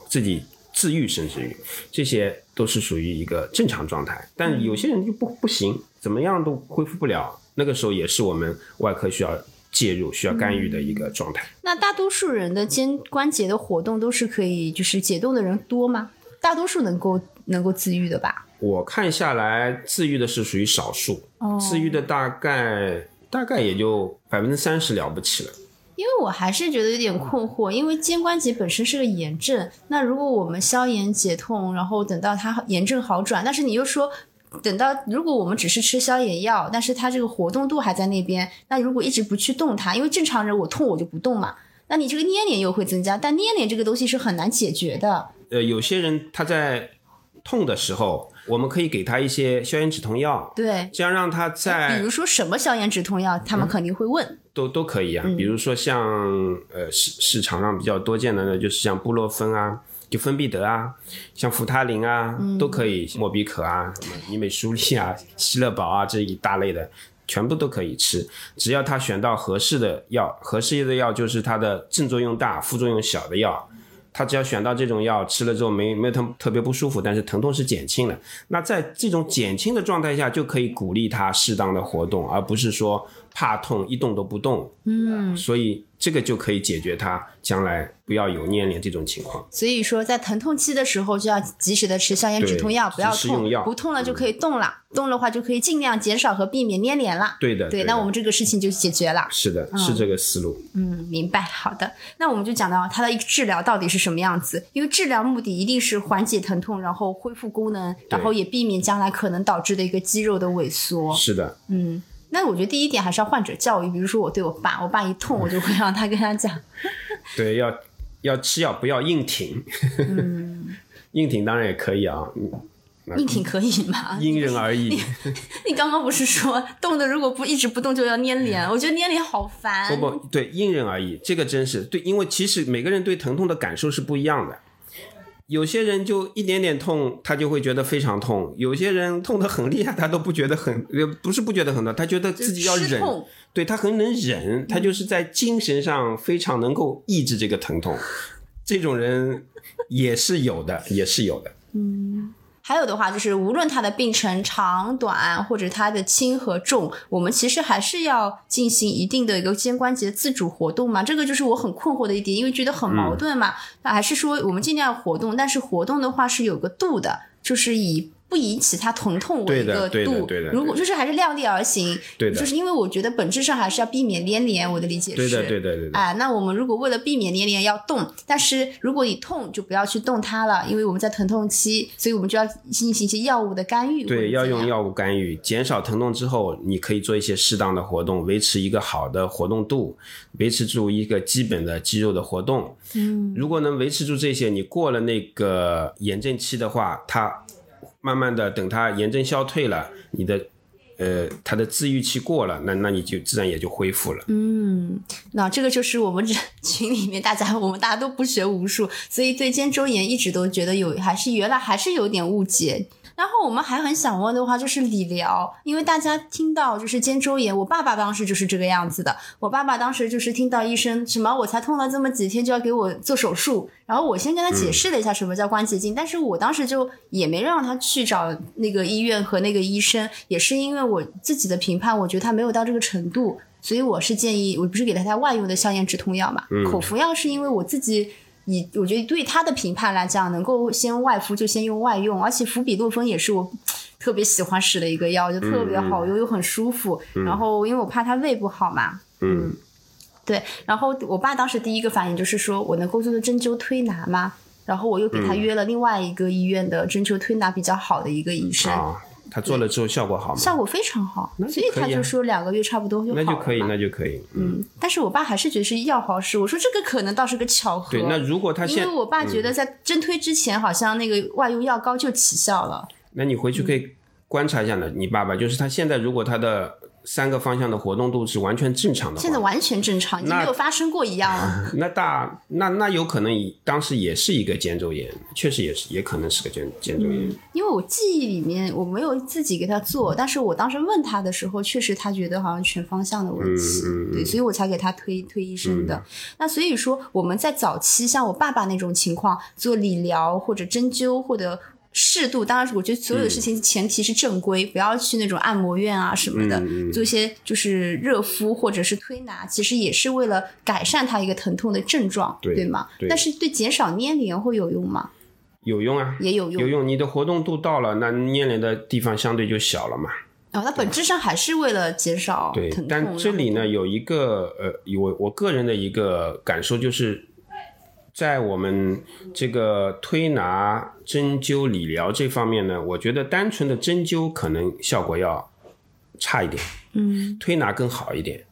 自己自愈，甚至于这些都是属于一个正常状态。但有些人就不不行，怎么样都恢复不了，那个时候也是我们外科需要。介入需要干预的一个状态。那大多数人的肩关节的活动都是可以，就是解冻的人多吗？大多数能够能够自愈的吧？我看下来，自愈的是属于少数，自愈的大概大概也就百分之三十了不起了。因为我还是觉得有点困惑，因为肩关节本身是个炎症，那如果我们消炎解痛，然后等到它炎症好转，但是你又说。等到如果我们只是吃消炎药，但是它这个活动度还在那边，那如果一直不去动它，因为正常人我痛我就不动嘛，那你这个粘连又会增加，但粘连这个东西是很难解决的。呃，有些人他在痛的时候，我们可以给他一些消炎止痛药，对，这样让他在比如说什么消炎止痛药，他们肯定会问，都都可以啊，比如说像呃市市场上比较多见的呢，就是像布洛芬啊。就芬必得啊，像扶他林啊，都可以；莫比可啊，什么尼美舒利啊、希乐宝啊这一大类的，全部都可以吃。只要他选到合适的药，合适的药就是它的正作用大、副作用小的药。他只要选到这种药，吃了之后没没有特特别不舒服，但是疼痛是减轻了。那在这种减轻的状态下，就可以鼓励他适当的活动，而不是说怕痛一动都不动。嗯，所以。这个就可以解决它将来不要有粘连这种情况。所以说，在疼痛期的时候就要及时的吃消炎止痛药，不要痛，不痛了就可以动了，动的话就可以尽量减少和避免粘连了。对的，对，那我们这个事情就解决了。是的，是这个思路。嗯，明白。好的，那我们就讲到它的一个治疗到底是什么样子，因为治疗目的一定是缓解疼痛，然后恢复功能，然后也避免将来可能导致的一个肌肉的萎缩。是的，嗯。那我觉得第一点还是要患者教育，比如说我对我爸，我爸一痛，我就会让他跟他讲，[LAUGHS] 对，要要吃药，不要硬挺。嗯 [LAUGHS] 硬挺当然也可以啊，硬挺可以吗？因人而异。[LAUGHS] 你刚刚不是说动的如果不一直不动就要捏脸？我觉得捏脸好烦。不不，对，因人而异，这个真是对，因为其实每个人对疼痛的感受是不一样的。有些人就一点点痛，他就会觉得非常痛；有些人痛得很厉害，他都不觉得很，不是不觉得很痛，他觉得自己要忍，对他很能忍，他就是在精神上非常能够抑制这个疼痛。这种人也是有的，也是有的。嗯。还有的话，就是无论他的病程长短，或者他的轻和重，我们其实还是要进行一定的一个肩关节自主活动嘛。这个就是我很困惑的一点，因为觉得很矛盾嘛。那还是说我们尽量活动，但是活动的话是有个度的，就是以。不引起他疼痛为一个度，如果就是还是量力而行，就是因为我觉得本质上还是要避免粘连。我的理解是，对对对对哎，那我们如果为了避免粘连要动，但是如果你痛就不要去动它了，因为我们在疼痛期，所以我们就要进行一些药物的干预。对，要用药物干预，减少疼痛之后，你可以做一些适当的活动，维持一个好的活动度，维持住一个基本的肌肉的活动。嗯，如果能维持住这些，你过了那个炎症期的话，它。慢慢的，等它炎症消退了，你的，呃，它的自愈期过了，那那你就自然也就恢复了。嗯，那这个就是我们这群里面大家，我们大家都不学无术，所以对肩周炎一直都觉得有，还是原来还是有点误解。然后我们还很想问的话，就是理疗，因为大家听到就是肩周炎，我爸爸当时就是这个样子的。我爸爸当时就是听到医生什么，我才痛了这么几天就要给我做手术，然后我先跟他解释了一下什么叫关节镜，但是我当时就也没让他去找那个医院和那个医生，也是因为我自己的评判，我觉得他没有到这个程度，所以我是建议，我不是给他他外用的消炎止痛药嘛，口服药是因为我自己。你我觉得对他的评判来讲，能够先外敷就先用外用，而且氟比洛芬也是我特别喜欢使的一个药，就特别好用又很舒服。然后因为我怕他胃不好嘛，嗯，对。然后我爸当时第一个反应就是说我能够做针灸推拿吗？然后我又给他约了另外一个医院的针灸推拿比较好的一个医生，啊，他做了之后效果好吗？效果非常好，所以他就说两个月差不多就好了那就可以，那就可以。嗯，嗯，但是我爸还是觉得是药好使，我说这个可能倒是个巧合。对。那如果他现因为，我爸觉得在针推之前，好像那个外用药膏就起效了。那你回去可以观察一下呢。你爸爸就是他现在如果他的三个方向的活动度是完全正常的，现在完全正常，已经没有发生过一样了。[LAUGHS] 那大那那有可能以当时也是一个肩周炎，确实也是也可能是个肩肩周炎。因为我记忆里面我没有自己给他做，但是我当时问他的时候，确实他觉得好像全方向的问题，嗯对，所以我才给他推推医生的。那所以说我们在早期像我爸爸那种情况，做理疗或者针灸或者。适度，当然，我觉得所有的事情前提是正规，不要去那种按摩院啊什么的，做一些就是热敷或者是推拿，其实也是为了改善它一个疼痛的症状，对吗？对但是对减少粘连会有用吗？有用啊，也有用有用。你的活动度到了，那粘连的地方相对就小了嘛。哦，那本质上还是为了减少对疼痛。，但这里呢有一个呃，我我个人的一个感受就是，在我们这个推拿、针灸、理疗这方面呢，我觉得单纯的针灸可能效果要差一点，嗯，推拿更好一点。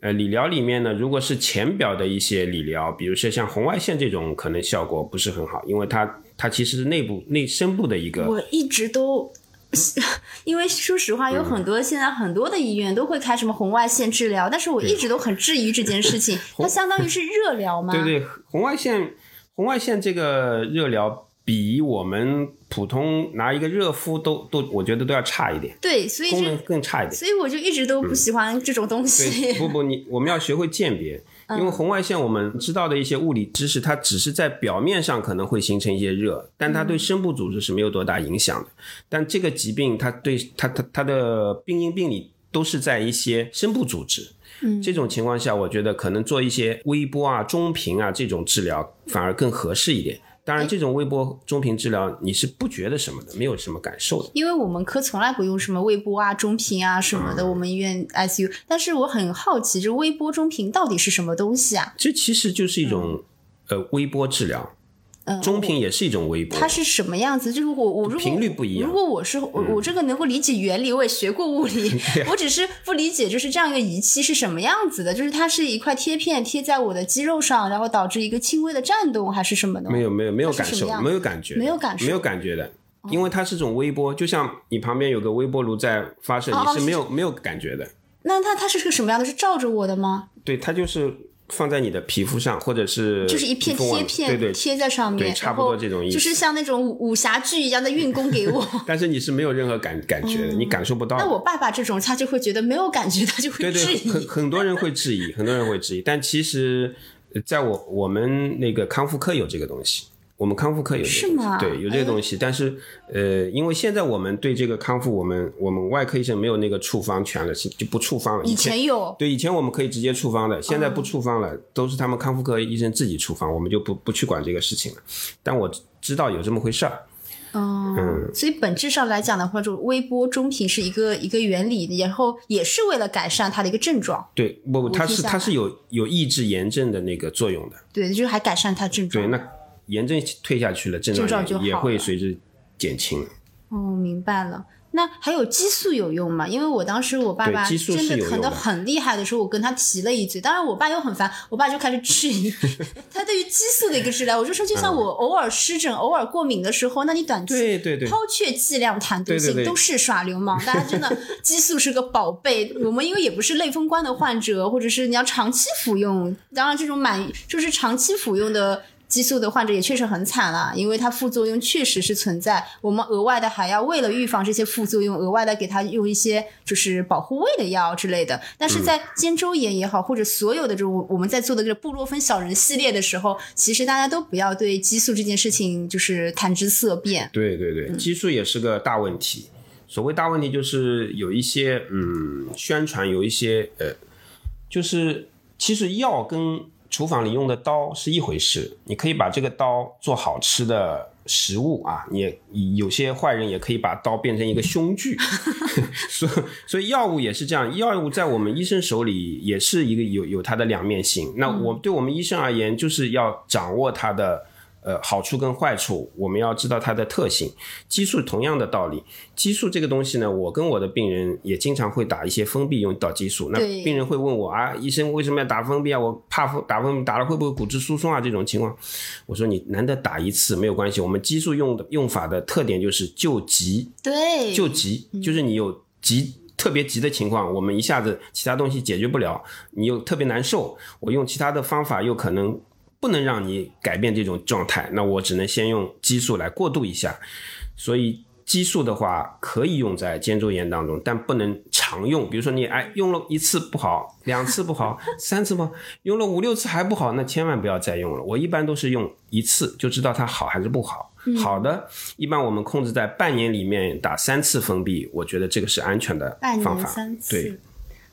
呃，理疗里面呢，如果是浅表的一些理疗，比如说像红外线这种，可能效果不是很好，因为它它其实是内部内深部的一个我一直都。[LAUGHS] 因为说实话，有很多现在很多的医院都会开什么红外线治疗，但是我一直都很质疑这件事情。[LAUGHS] 它相当于是热疗吗？[LAUGHS] 对对，红外线，红外线这个热疗比我们普通拿一个热敷都都，我觉得都要差一点，对，所以功能就更差一点。所以我就一直都不喜欢这种东对，西。不不，你我们要学会鉴别，因为红外线我们知道的一些物理知识，它只是在表面上可能会形成一些热，但它对深部组织是没有多大影响的。但这个疾病，它对它它它的病因病理都是在一些深部组织。嗯，这种情况下，我觉得可能做一些微波啊、中频啊这种治疗反而更合适一点。当然，这种微波中频治疗你是不觉得什么的，没有什么感受的。因为我们科从来不用什么微波啊、中频啊什么的，我们医院 ICU。但是我很好奇，这微波中频到底是什么东西啊？这其实就是一种、呃微波治疗，嗯，中频也是一种微波。它是什么样子？就是我我如果频率不一样嗯如果我是我我这个能够理解原理，我也学过物理，[LAUGHS] 我只是不理解就是这样一个仪器是什么样子的，就是它是一块贴片贴在我的肌肉上，然后导致一个轻微的颤动，还是什么的？没有没有没有感受，没有感觉，没有感受哦没有感觉的，因为它是种微波，就像你旁边有个微波炉在发射，哦你是没有没有感觉的。那它它是个什么样的？是照着我的吗？对，它就是放在你的皮肤上，或者是就是一片贴片对对。贴在上面，对差不多这种意思就是像那种武武侠剧一样的运功给我。[LAUGHS] 但是你是没有任何感感觉的，你感受不到那我爸爸这种，他就会觉得没有感觉，他就会对对，质疑。很很多人会质疑，很多人会质疑，但其实，呃在我我们那个康复科有这个东西，我们康复科有这个东西是吗，对，有这个东西。但是，呃，因为现在我们对这个康复，我们我们外科医生没有那个处方权了，是就不处方了。以前有，对，以前我们可以直接处方的，现在不处方了，都是他们康复科医生自己处方，我们就不不去管这个事情了。但我知道有这么回事儿，嗯，所以本质上来讲的话，就微波中频是一个一个原理，然后也是为了改善它的一个症状，对，不，它是它是有有抑制炎症的那个作用的。对，就是还改善它症状。对，那炎症退下去了，症症状就好了会随之减轻。哦，明白了。那还有激素有用吗？因为我当时我爸爸真的疼的很厉害的时候，我跟他提了一嘴。当然，我爸又很烦，我爸就开始质疑 [LAUGHS] 他对于激素的一个治疗。我就说，就像我偶尔湿疹、偶尔过敏的时候，那你短期对对对抛却剂量谈毒性对对对都是耍流氓。大家真的，[LAUGHS] 激素是个宝贝。我们因为也不是类风关的患者，或者是你要长期服用，当然这种满就是长期服用的。激素的患者也确实很惨了，因为它副作用确实是存在。我们额外的还要为了预防这些副作用，额外的给他用一些就是保护胃的药之类的。但是在肩周炎也好，或者所有的这种我们在做的这个布洛芬小人系列的时候，其实大家都不要对激素这件事情就是谈之色变。对对对，激素也是个大问题。所谓大问题，就是有一些嗯宣传，有一些呃，就是其实药跟厨房里用的刀是一回事，你可以把这个刀做好吃的食物啊，你有些坏人也可以把刀变成一个凶具，[LAUGHS] 所所以药物也是这样，药物在我们医生手里也是一个有有它的两面性。那我对我们医生而言，就是要掌握它的呃，好处跟坏处，我们要知道它的特性。激素同样的道理，激素这个东西呢，我跟我的病人也经常会打一些封闭用到激素。那病人会问我啊，医生为什么要打封闭啊？我怕封打封闭打了会不会骨质疏松啊？这种情况，我说你难得打一次没有关系。我们激素用的用法的特点就是救急，对，救急就是你有急。特别急的情况，我们一下子其他东西解决不了，你又特别难受，我用其他的方法又可能不能让你改变这种状态，那我只能先用激素来过渡一下。所以激素的话可以用在肩周炎当中，但不能常用。比如说你哎用了一次不好，两次不好，[LAUGHS] 三次不好，用了五六次还不好，那千万不要再用了。我一般都是用一次就知道它好还是不好。好的，一般我们控制在半年里面打三次封闭，我觉得这个是安全的方法。年三次。对，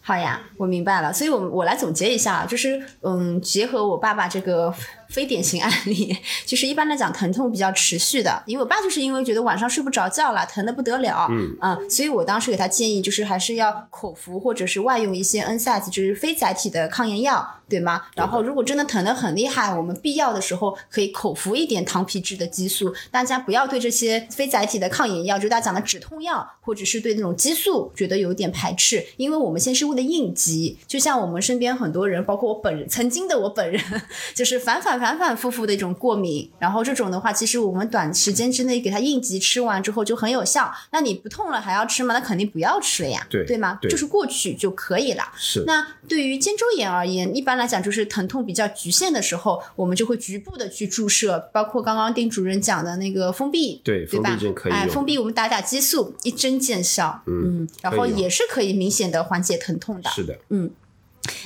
好呀，我明白了。所以我，我来总结一下，就是嗯，结合我爸爸这个非典型案例，[LAUGHS] 就是一般来讲，疼痛比较持续的。因为我爸就是因为觉得晚上睡不着觉了，疼的不得了，嗯所以我当时给他建议，就是还是要口服或者是外用一些 NSAID，就是非载体的抗炎药，对吗？然后如果真的疼得很厉害，我们必要的时候可以口服一点糖皮质的激素。大家不要对这些非载体的抗炎药，就大家讲的止痛药，或者是对那种激素觉得有点排斥，因为我们先是为了应急。就像我们身边很多人，包括我本人，曾经的我本人，[LAUGHS] 就是反反反反复复的一种过敏。然后这种的话，其实我们短时间之内给它应急吃完之后就很有效。那你不痛了还要吃吗？那肯定不要吃了呀，对对吗？对就是过去就可以了。是那对于肩周炎而言，一般来讲就是疼痛比较局限的时候，我们就会局部的去注射，包括刚刚丁主任讲的那个封闭，对封对吧？哎，闭可以用封闭我们打打激素，一针见效，嗯，然后也是可以明显的缓解疼痛的。是的，嗯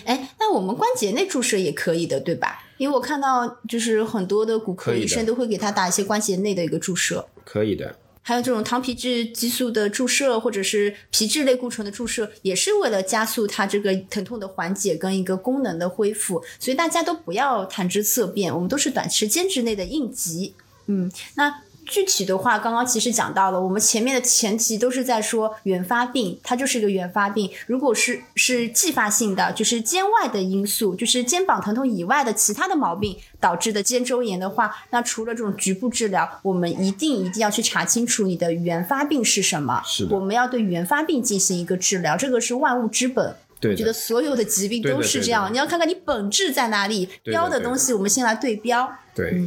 哎，那我们关节内注射也可以的，对吧？因为我看到就是很多的骨科医生都会给他打一些关节内的一个注射。可以的。还有这种糖皮质激素的注射，或者是皮质类固醇的注射，也是为了加速它这个疼痛的缓解跟一个功能的恢复。所以大家都不要谈之色变，我们都是短时间之内的应急。嗯，那具体的话，刚刚其实讲到了，我们前面的前提都是在说原发病，它就是一个原发病。如果是是继发性的，就是肩外的因素，就是肩膀疼痛以外的其他的毛病导致的肩周炎的话，那除了这种局部治疗，我们一定一定要去查清楚你的原发病是什么。是的我们要对原发病进行一个治疗，这个是万物之本。对我觉得，所有的疾病都是这样，对的你要看看你本质在哪里，标的东西我们先来对标。对，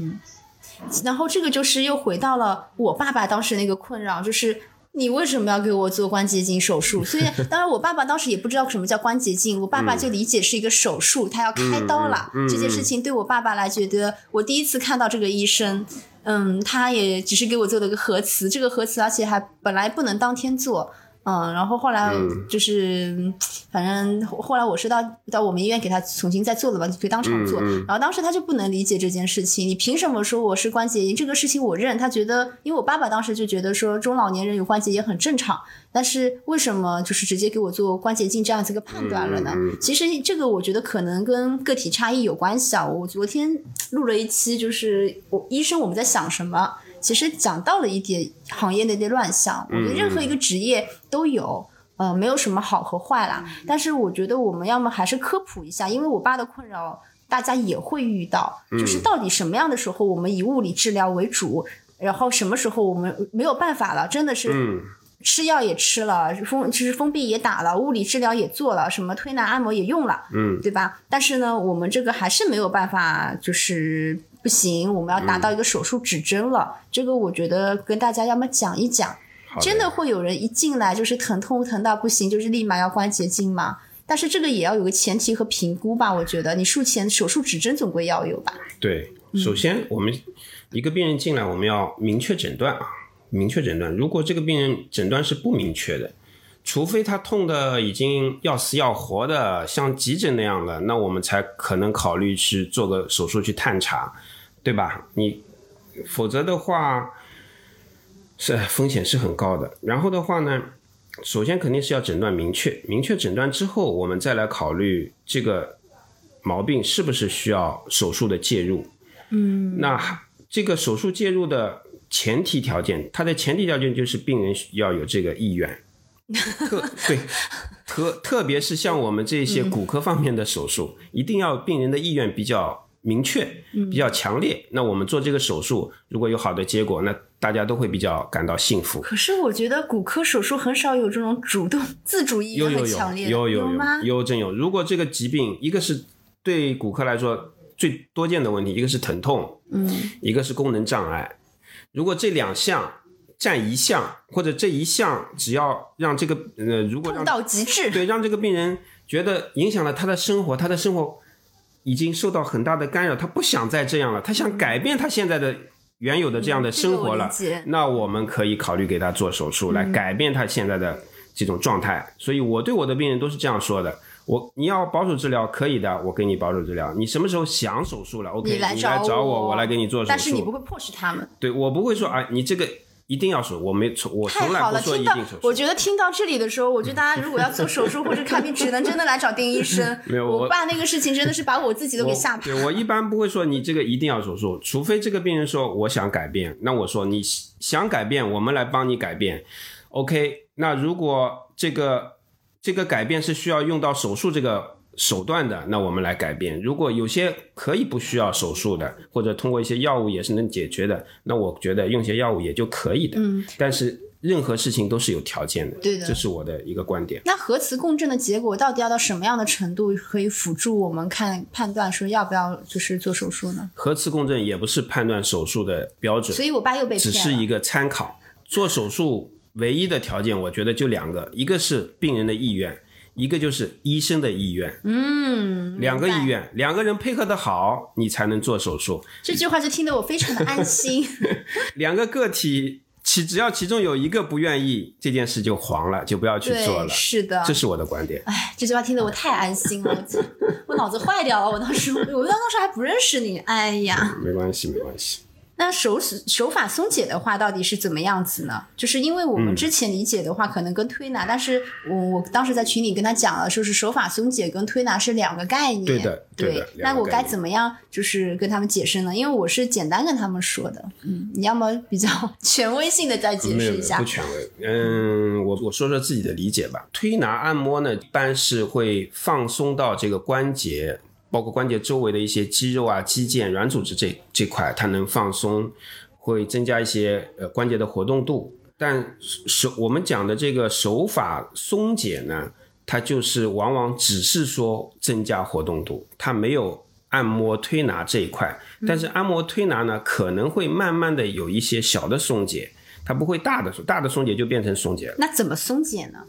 然后这个就是又回到了我爸爸当时那个困扰，就是你为什么要给我做关节镜手术？所以 [LAUGHS] 当然我爸爸当时也不知道什么叫关节镜，我爸爸就理解是一个手术，他要开刀了。这件事情对我爸爸来觉得，我第一次看到这个医生。嗯，他也只是给我做了个核磁，这个核磁而且还本来不能当天做，嗯，然后后来就是，嗯反正后来我是到到我们医院给他重新再做了吧，就可以当场做。然后当时他就不能理解这件事情，你凭什么说我是关节炎？这个事情我认。他觉得，因为我爸爸当时就觉得说中老年人有关节炎很正常，但是为什么就是直接给我做关节镜这样子一个判断了呢？其实这个我觉得可能跟个体差异有关系啊。我昨天录了一期，就是我医生我们在想什么。其实讲到了一点行业的一点乱象，我觉得任何一个职业都有，呃，没有什么好和坏啦。但是我觉得我们要么还是科普一下，因为我爸的困扰大家也会遇到，就是到底什么样的时候我们以物理治疗为主，然后什么时候我们没有办法了，真的是嗯，吃药也吃了，封其实封闭也打了，物理治疗也做了，什么推拿按摩也用了，嗯，对吧？但是呢，我们这个还是没有办法，就是不行，我们要达到一个手术指针了。这个我觉得跟大家要么讲一讲，好真的会有人一进来就是疼痛疼到不行，就是立马要关节镜吗？但是这个也要有个前提和评估吧，我觉得你术前手术指针总归要有吧。对。首先，我们一个病人进来，我们要明确诊断啊，明确诊断。如果这个病人诊断是不明确的，除非他痛的已经要死要活的，像急诊那样的，那我们才可能考虑去做个手术去探查，对吧？你否则的话，是风险是很高的。然后的话呢，首先肯定是要诊断明确，明确诊断之后，我们再来考虑这个毛病是不是需要手术的介入。嗯，那这个手术介入的前提条件，它的前提条件就是病人要有这个意愿。[LAUGHS] 特对，特特别是像我们这些骨科方面的手术，一定要病人的意愿比较明确、比较强烈。那我们做这个手术，如果有好的结果，那大家都会比较感到幸福。可是我觉得骨科手术很少有这种主动自主意愿有有有很强烈的，有有吗？有有真有。如果这个疾病，一个是对骨科来说最多见的问题，一个是疼痛，嗯，一个是功能障碍。如果这两项占一项，或者这一项只要让这个呃，如果到极致，对让这个病人觉得影响了他的生活，他的生活已经受到很大的干扰，他不想再这样了，他想改变他现在的原有的这样的生活了。嗯这个我那我们可以考虑给他做手术，来改变他现在的这种状态。所以我对我的病人都是这样说的：我你要保守治疗可以的，我给你保守治疗。你什么时候想手术了？OK，你来找我我来给你做手术。但是你不会迫使他们。对我不会说啊，你这个一定要手，我没从我从来不说一定手术。我觉得听到这里的时候，我觉得大家如果要做手术或者看病，只能真的来找丁医生。[LAUGHS] 没有我我爸那个事情真的是把我自己都给吓跑。对我一般不会说你这个一定要手术，除非这个病人说我想改变，那我说你想改变，我们来帮你改变。OK，那如果这个这个改变是需要用到手术这个手段的，那我们来改变。如果有些可以不需要手术的，或者通过一些药物也是能解决的，那我觉得用些药物也就可以的。嗯，但是任何事情都是有条件的，对的这是我的一个观点。那核磁共振的结果到底要到什么样的程度，可以辅助我们看判断说要不要就是做手术呢？核磁共振也不是判断手术的标准，所以我爸又被。只是一个参考。做手术唯一的条件，我觉得就两个，一个是病人的意愿，一个就是医生的意愿。嗯，两个意愿，两个人配合的好，你才能做手术。这句话就听得我非常的安心。[LAUGHS] 两个个体其只要其中有一个不愿意，这件事就黄了，就不要去做，了。是的。这是我的观点。哎，这句话听得我太安心了，我我脑子坏掉了。我当时，我当时还不认识你，哎呀。没关系，没关系。那手手法松解的话，到底是怎么样子呢？就是因为我嗯们之前理解的话，可能跟推拿，但是我我当时在群里跟他讲了，说是手法松解跟推拿是两个概念。对的对的那我该怎么样就是跟他们解释呢？因为我是简单跟他们说的，嗯，你要么比较 [LAUGHS] 权威性的再解释一下不。权威。嗯，我我说说自己的理解吧。推拿按摩呢，一般是会放松到这个关节，包括关节周围的一些肌肉啊、肌腱、软组织这这块，它能放松，会增加一些呃关节的活动度。但手我们讲的这个手法松解呢，它就是往往只是说增加活动度，它没有按摩推拿这一块。但是按摩推拿呢，可能会慢慢的有一些小的松解，它不会大的松，大的松解就变成松解了。那怎么松解呢？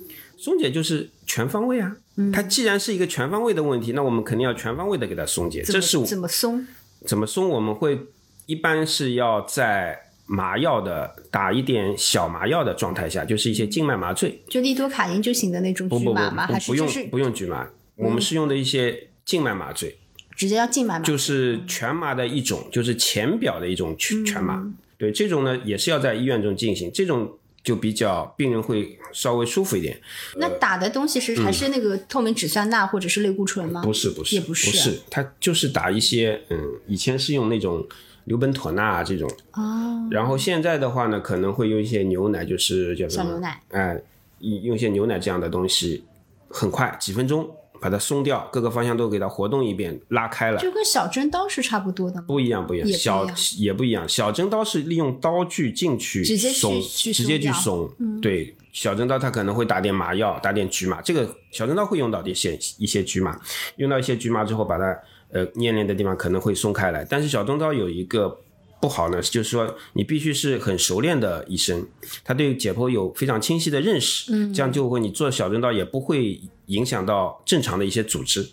松解就是全方位啊，它既然是一个全方位的问题，那我们肯定要全方位的给它松解。这是怎么松？怎么松？我们会一般是要在麻药的打一点小麻药的状态下，就是一些静脉麻醉，就利多卡因就行的那种局麻吗？还不不用不用局麻，我们是用的一些静脉麻醉，直接要静脉麻？就是全麻的一种，就是浅表的一种全全麻。对，这种呢也是要在医院中进行，这种就比较病人会稍微舒服一点。那打的东西是还是那个透明质酸钠或者是类固醇吗？不是不是也不是不是，它就是打一些嗯，以前是用那种硫苯妥钠啊这种，哦，然后现在的话呢，可能会用一些牛奶，就是叫什么？小牛奶。哎，用用一些牛奶这样的东西，很快几分钟把它松掉，各个方向都给它活动一遍，拉开了。就跟小针刀是差不多的吗？不一样，不一样，小也不一样。小针刀是利用刀具进去直接去松，直接去松。对，小针刀它可能会打点麻药，打点局麻。这个小针刀会用到一些一些局麻，用到一些局麻之后，把它呃粘连的地方可能会松开来。但是小针刀有一个不好呢，就是说你必须是很熟练的医生，他对解剖有非常清晰的认识，嗯，这样就会你做小针刀也不会影响到正常的一些组织。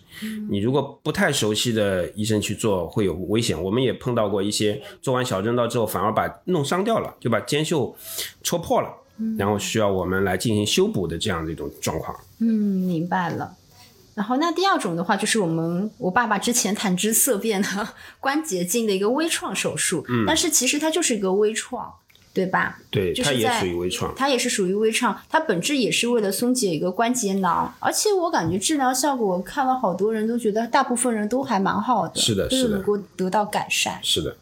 你如果不太熟悉的医生去做，会有危险。我们也碰到过一些做完小针刀之后，反而把弄伤掉了，就把肩袖戳破了，然后需要我们来进行修补的这样的一种状况。嗯，明白了。然后那第二种的话，就是我们我爸爸之前谈之色变的 [LAUGHS] 关节镜的一个微创手术，嗯，但是其实它就是一个微创，对吧？对，它也就是在属于微创。它也是属于微创，它本质也是为了松解一个关节囊，而且我感觉治疗效果，我看了好多人都觉得，大部分人都还蛮好的，是的是的都有能够得到改善。是的，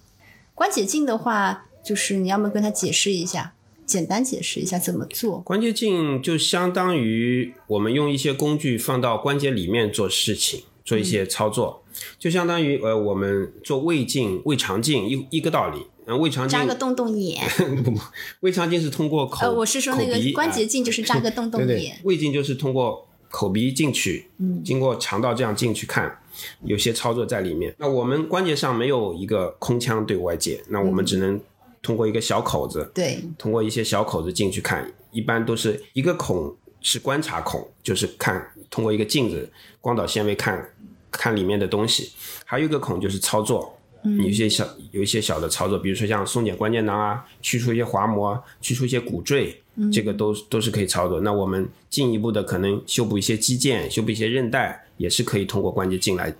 关节镜的话，就是你要么跟他解释一下，简单解释一下怎么做。关节镜就相当于我们用一些工具放到关节里面做事情，做一些操作。就相当于呃我们做胃镜、胃肠镜一一个道理。嗯，胃肠镜扎个洞洞眼。不不，胃肠镜是通过口，呃，我是说那个关节镜就是扎个洞洞眼。[LAUGHS] 对对，胃镜就是通过口鼻进去，嗯，经过肠道这样进去看，有些操作在里面。那我们关节上没有一个空腔对外界，那我们只能通过一个小口子，对，通过一些小口子进去看，一般都是一个孔是观察孔，就是看通过一个镜子光导纤维看看里面的东西，还有一个孔就是操作。有一些小有一些小的操作，比如说像松解关节囊啊，去除一些滑膜，去除一些骨赘，这个都都是可以操作。那我们进一步的可能修补一些肌腱，修补一些韧带，也是可以通过关节镜来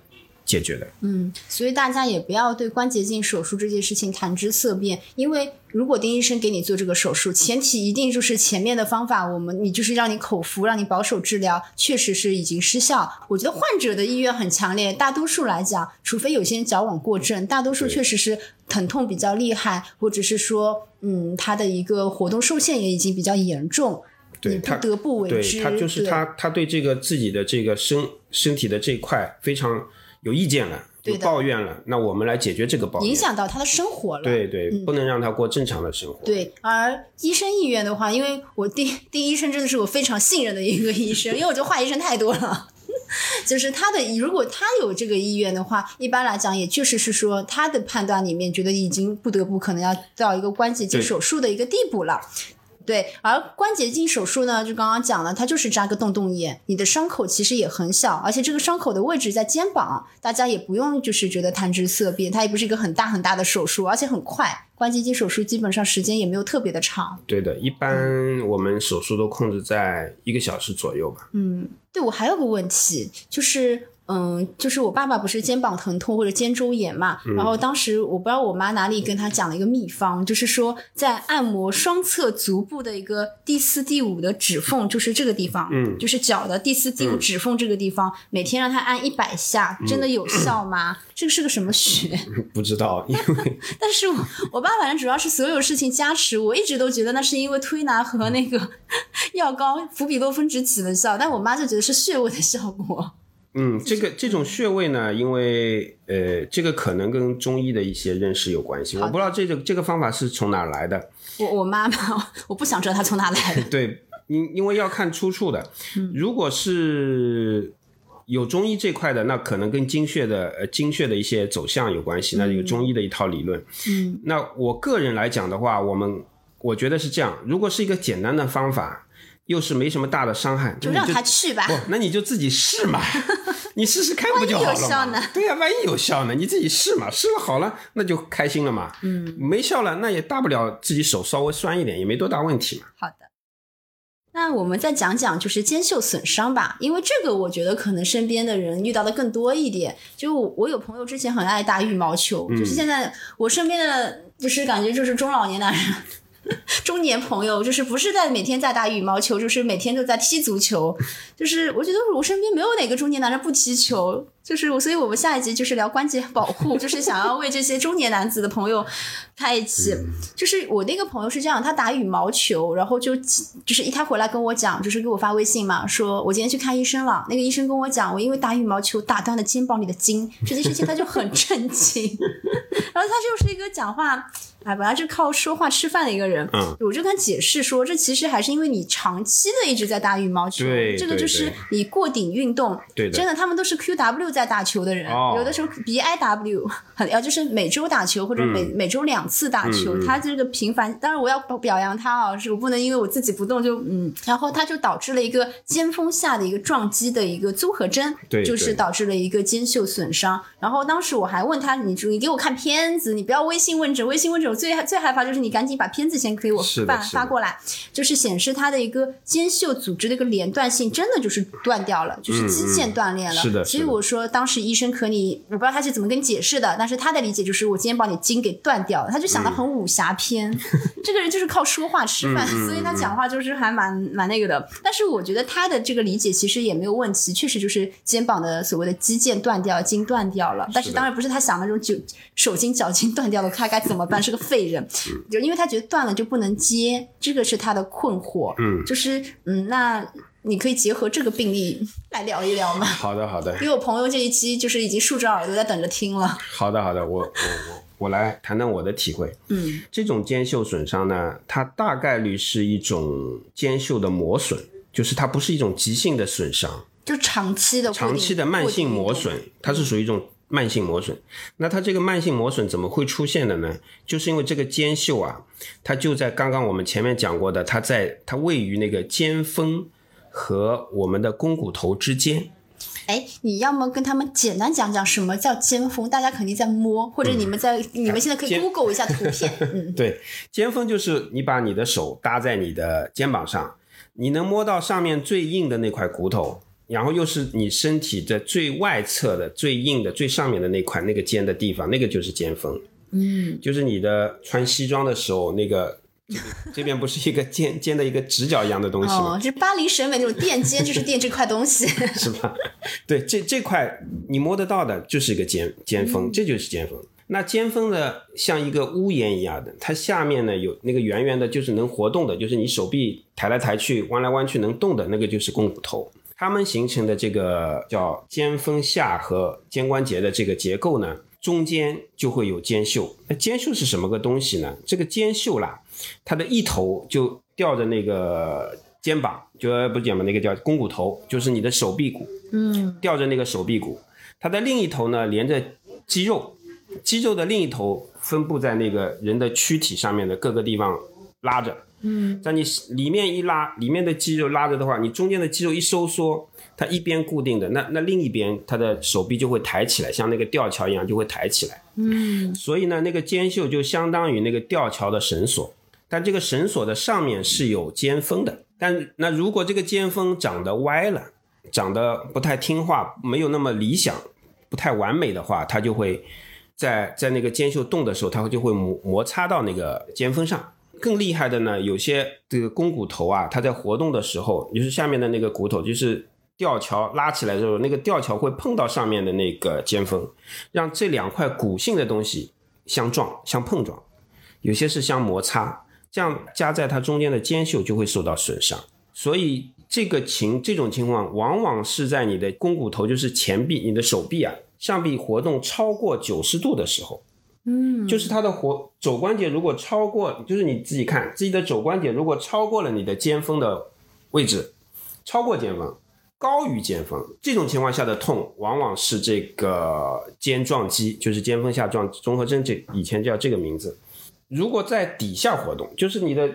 解决的。嗯，所以大家也不要对关节镜手术这件事情谈之色变，因为如果丁医生给你做这个手术，前提一定就是前面的方法，我们你就是让你口服，让你保守治疗，确实是已经失效。我觉得患者的意愿很强烈，大多数来讲，除非有些人矫枉过正，大多数确实是疼痛比较厉害，或者是说，嗯，他的一个活动受限也已经比较严重，对他得不为对之。他就是他他对这个自己的这个身身体的这一块非常有意见了，有抱怨了，那我们来解决这个抱怨。影响到他的生活了。对对，不能让他过正常的生活。对，而医生意愿的话，因为我第 [LAUGHS] 第一医生真的是我非常信任的一个医生，因为我觉得坏医生太多了。[LAUGHS] 就是他的，如果他有这个意愿的话，一般来讲，也确实是说他的判断里面觉得已经不得不可能要到一个关节镜手术的一个地步了。对，而关节镜手术呢，就刚刚讲了，它就是扎个洞洞眼，你的伤口其实也很小，而且这个伤口的位置在肩膀，大家也不用就是觉得谈之色变，它也不是一个很大很大的手术，而且很快。关节镜手术基本上时间也没有特别的长。对的，一般我们手术都控制在一个小时左右吧。嗯，对我还有个问题，就是嗯，就是我爸爸不是肩膀疼痛或者肩周炎嘛，然后当时我不知道我妈哪里跟他讲了一个秘方，就是说在按摩双侧足部的一个第四、第五的指缝，就是这个地方，嗯就是脚的第四、第五指缝这个地方，每天让他按一百下，真的有效吗？这个是个什么穴？[LAUGHS] 不知道，因为 [LAUGHS] 但是我我爸反正主要是所有事情加持，我一直都觉得那是因为推拿和那个 [LAUGHS] 药膏氟比洛芬酯起的效，但我妈就觉得是穴位的效果。嗯，这个这种穴位呢，因为呃，这个可能跟中医的一些认识有关系。我不知道这个这个方法是从哪来的。我我妈妈，[LAUGHS] 我不想知道她从哪来的。[LAUGHS] 对，因因为要看出处的。嗯如果是有中医这块的，那可能跟经穴的呃经穴的一些走向有关系，那有中医的一套理论。嗯，那我个人来讲的话，我们我觉得是这样，如果是一个简单的方法，又是没什么大的伤害，就让他去吧。不，那你就自己试嘛，[LAUGHS] 你试试看不就好万一有效呢了嘛？对呀、万一有效呢，你自己试嘛，试了好了，那就开心了嘛。嗯，没效了，那也大不了自己手稍微酸一点，也没多大问题嘛。好的。那我们再讲讲就是肩袖损伤吧，因为这个我觉得可能身边的人遇到的更多一点。就我我有朋友之前很爱打羽毛球，就是现在我身边的就是感觉就是中老年男人。[LAUGHS] 中年朋友就是不是在每天在打羽毛球，就是每天都在踢足球，就是我觉得我身边没有哪个中年男人不踢球，就是我，所以我们下一集就是聊关节保护，就是想要为这些中年男子的朋友开一期。[LAUGHS] 就是我那个朋友是这样，他打羽毛球，然后就就是一他回来跟我讲，就是给我发微信嘛，说我今天去看医生了，那个医生跟我讲，我因为打羽毛球打断了肩膀里的筋，这件事情他就很震惊，[LAUGHS] 然后他就是一个讲话。哎，本来就靠说话吃饭的一个人，嗯，我就跟他解释说，这其实还是因为你长期的一直在打羽毛球，对对这个就是你过顶运动，对的真的，他们都是在打球的人，哦有的时候 BIW 很要就是每周打球或者每、每周两次打球，他这个频繁，当然我要表扬他啊，是我不能因为我自己不动就嗯，然后他就导致了一个肩峰下的一个撞击的一个综合征，对对就是导致了一个肩袖损伤。然后当时我还问他，你你给我看片子，你不要微信问诊，微信问诊我最最害怕就是你赶紧把片子先给我发发过来，就是显示他的一个肩袖组织的一个连断性真的就是断掉了，就是肌腱断裂了。是的所以我说当时医生可你，我不知道他是怎么跟你解释的，但是他的理解就是我今天把你筋给断掉了，他就想到很武侠片。[LAUGHS] 这个人就是靠说话吃饭，[LAUGHS] 所以他讲话就是还蛮蛮那个的。但是我觉得他的这个理解其实也没有问题，确实就是肩膀的所谓的肌腱断掉、筋断掉了。但是当然不是他想的那种就手筋脚筋断掉了，他该怎么办？是个废人，[LAUGHS] 就因为他觉得断了就不能接，这个是他的困惑。嗯，就是嗯，那你可以结合这个病例来聊一聊吗。好的，好的，因为我朋友这一期就是已经竖着耳朵在等着听了。好的，好的，我我我我来谈谈我的体会。嗯这种肩袖损伤呢，它大概率是一种肩袖的磨损，就是它不是一种急性的损伤，就长期的长期的慢性磨损，它是属于一种慢性磨损。那它这个慢性磨损怎么会出现的呢？就是因为这个肩袖啊，它就在刚刚我们前面讲过的，它在它位于那个肩峰和我们的肱骨头之间。哎，你要么跟他们简单讲讲什么叫肩峰，大家肯定在摸，或者你们在、你们现在可以 Google 一下图片。[LAUGHS] 嗯，对，肩峰就是你把你的手搭在你的肩膀上，你能摸到上面最硬的那块骨头，然后又是你身体的最外侧的最硬的最上面的那块那个肩的地方，那个就是肩峰。嗯，就是你的穿西装的时候那个。这边不是一个尖尖的一个直角一样的东西吗？哦，就是巴黎审美那种垫肩，就是垫这块东西。[LAUGHS] 是吧？对，这这块你摸得到的就是一个尖尖峰，这就是尖峰。那尖峰呢，像一个屋檐一样的，它下面呢有那个圆圆的，就是能活动的，就是你手臂抬来抬去、弯来弯去能动的那个，就是肱骨头。它们形成的这个叫肩峰下和肩关节的这个结构呢，中间就会有肩袖。那肩袖是什么个东西呢？这个肩袖啦，它的一头就吊着那个肩膀，就不是肩膀，那个叫肱骨头，就是你的手臂骨，嗯，吊着那个手臂骨。它的另一头呢连着肌肉，肌肉的另一头分布在那个人的躯体上面的各个地方拉着。嗯，在你里面一拉，里面的肌肉拉着的话，你中间的肌肉一收缩，它一边固定的，那那另一边它的手臂就会抬起来，像那个吊桥一样就会抬起来。嗯，所以呢，那个肩袖就相当于那个吊桥的绳索，但这个绳索的上面是有尖峰的。但那如果这个尖峰长得歪了，长得不太听话，没有那么理想，不太完美的话，它就会在在那个肩袖动的时候，它就会摩摩擦到那个尖峰上。更厉害的呢，有些这个肱骨头啊，它在活动的时候，就是下面的那个骨头，就是吊桥拉起来的时候，那个吊桥会碰到上面的那个尖峰，让这两块骨性的东西相撞、相碰撞，有些是相摩擦，这样夹在它中间的肩袖就会受到损伤。所以这个情这种情况，往往是在你的肱骨头，就是前臂、你的手臂啊、上臂活动超过九十度的时候。嗯，就是它的活肘关节如果超过，就是你自己看自己的肘关节如果超过了你的肩峰的位置，超过肩峰，高于肩峰，这种情况下的痛，往往是这个肩撞击，就是肩峰下撞综合征，这以前叫这个名字。如果在底下活动，就是你的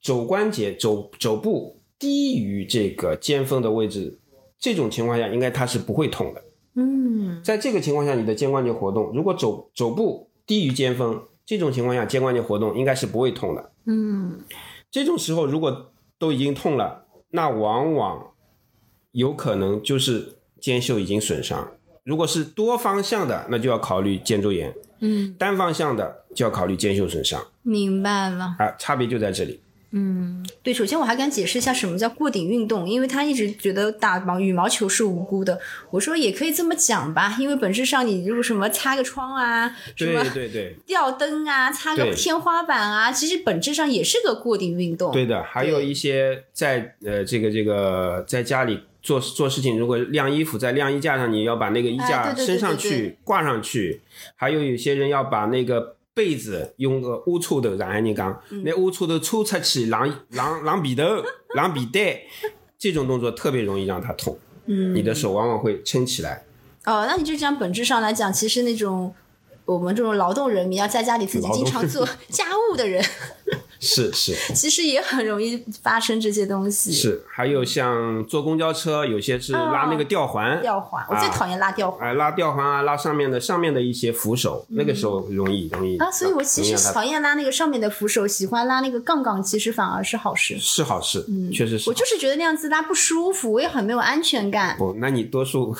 肘关节、肘肘部低于这个肩峰的位置，这种情况下应该它是不会痛的。嗯，在这个情况下，你的肩关节活动，如果肘肘部低于肩峰，这种情况下肩关节活动应该是不会痛的。嗯，这种时候如果都已经痛了，那往往有可能就是肩袖已经损伤。如果是多方向的，那就要考虑肩周炎；嗯，单方向的就要考虑肩袖损伤。明白了。啊，差别就在这里。嗯对，首先我还敢解释一下什么叫过顶运动，因为他一直觉得打毛羽毛球是无辜的。我说也可以这么讲吧，因为本质上你如果什么擦个窗啊，什么对对对，吊灯啊，擦个天花板啊，其实本质上也是个过顶运动。对的，还有一些在呃这个这个在家里做做事情，如果晾衣服在晾衣架上，你要把那个衣哎架升上去挂上去，还有有些人要把那个被子用个污臭头，上海人讲，嗯。那乌粗头抽出去，晾晾晾被头，晾被带，[LAUGHS] 这种动作特别容易让他痛，嗯，你的手往往会撑起来。哦，那你就讲本质上来讲，其实那种我们这种劳动人民要在家里自己经常做 [LAUGHS] 家务的人，[LAUGHS] 是是其实也很容易发生这些东西。是，还有像坐公交车，有些是拉那个吊环，吊环，我最啊讨厌拉吊环。哎，拉吊环啊，拉上面的上面的一些扶手，那个时候容易容易啊，所以我其实讨厌拉那个上面的扶手，喜欢拉那个杠杠，其实反而是好事。是好事，嗯确实是我就是觉得那样子拉不舒服，我也很没有安全感不，那你多数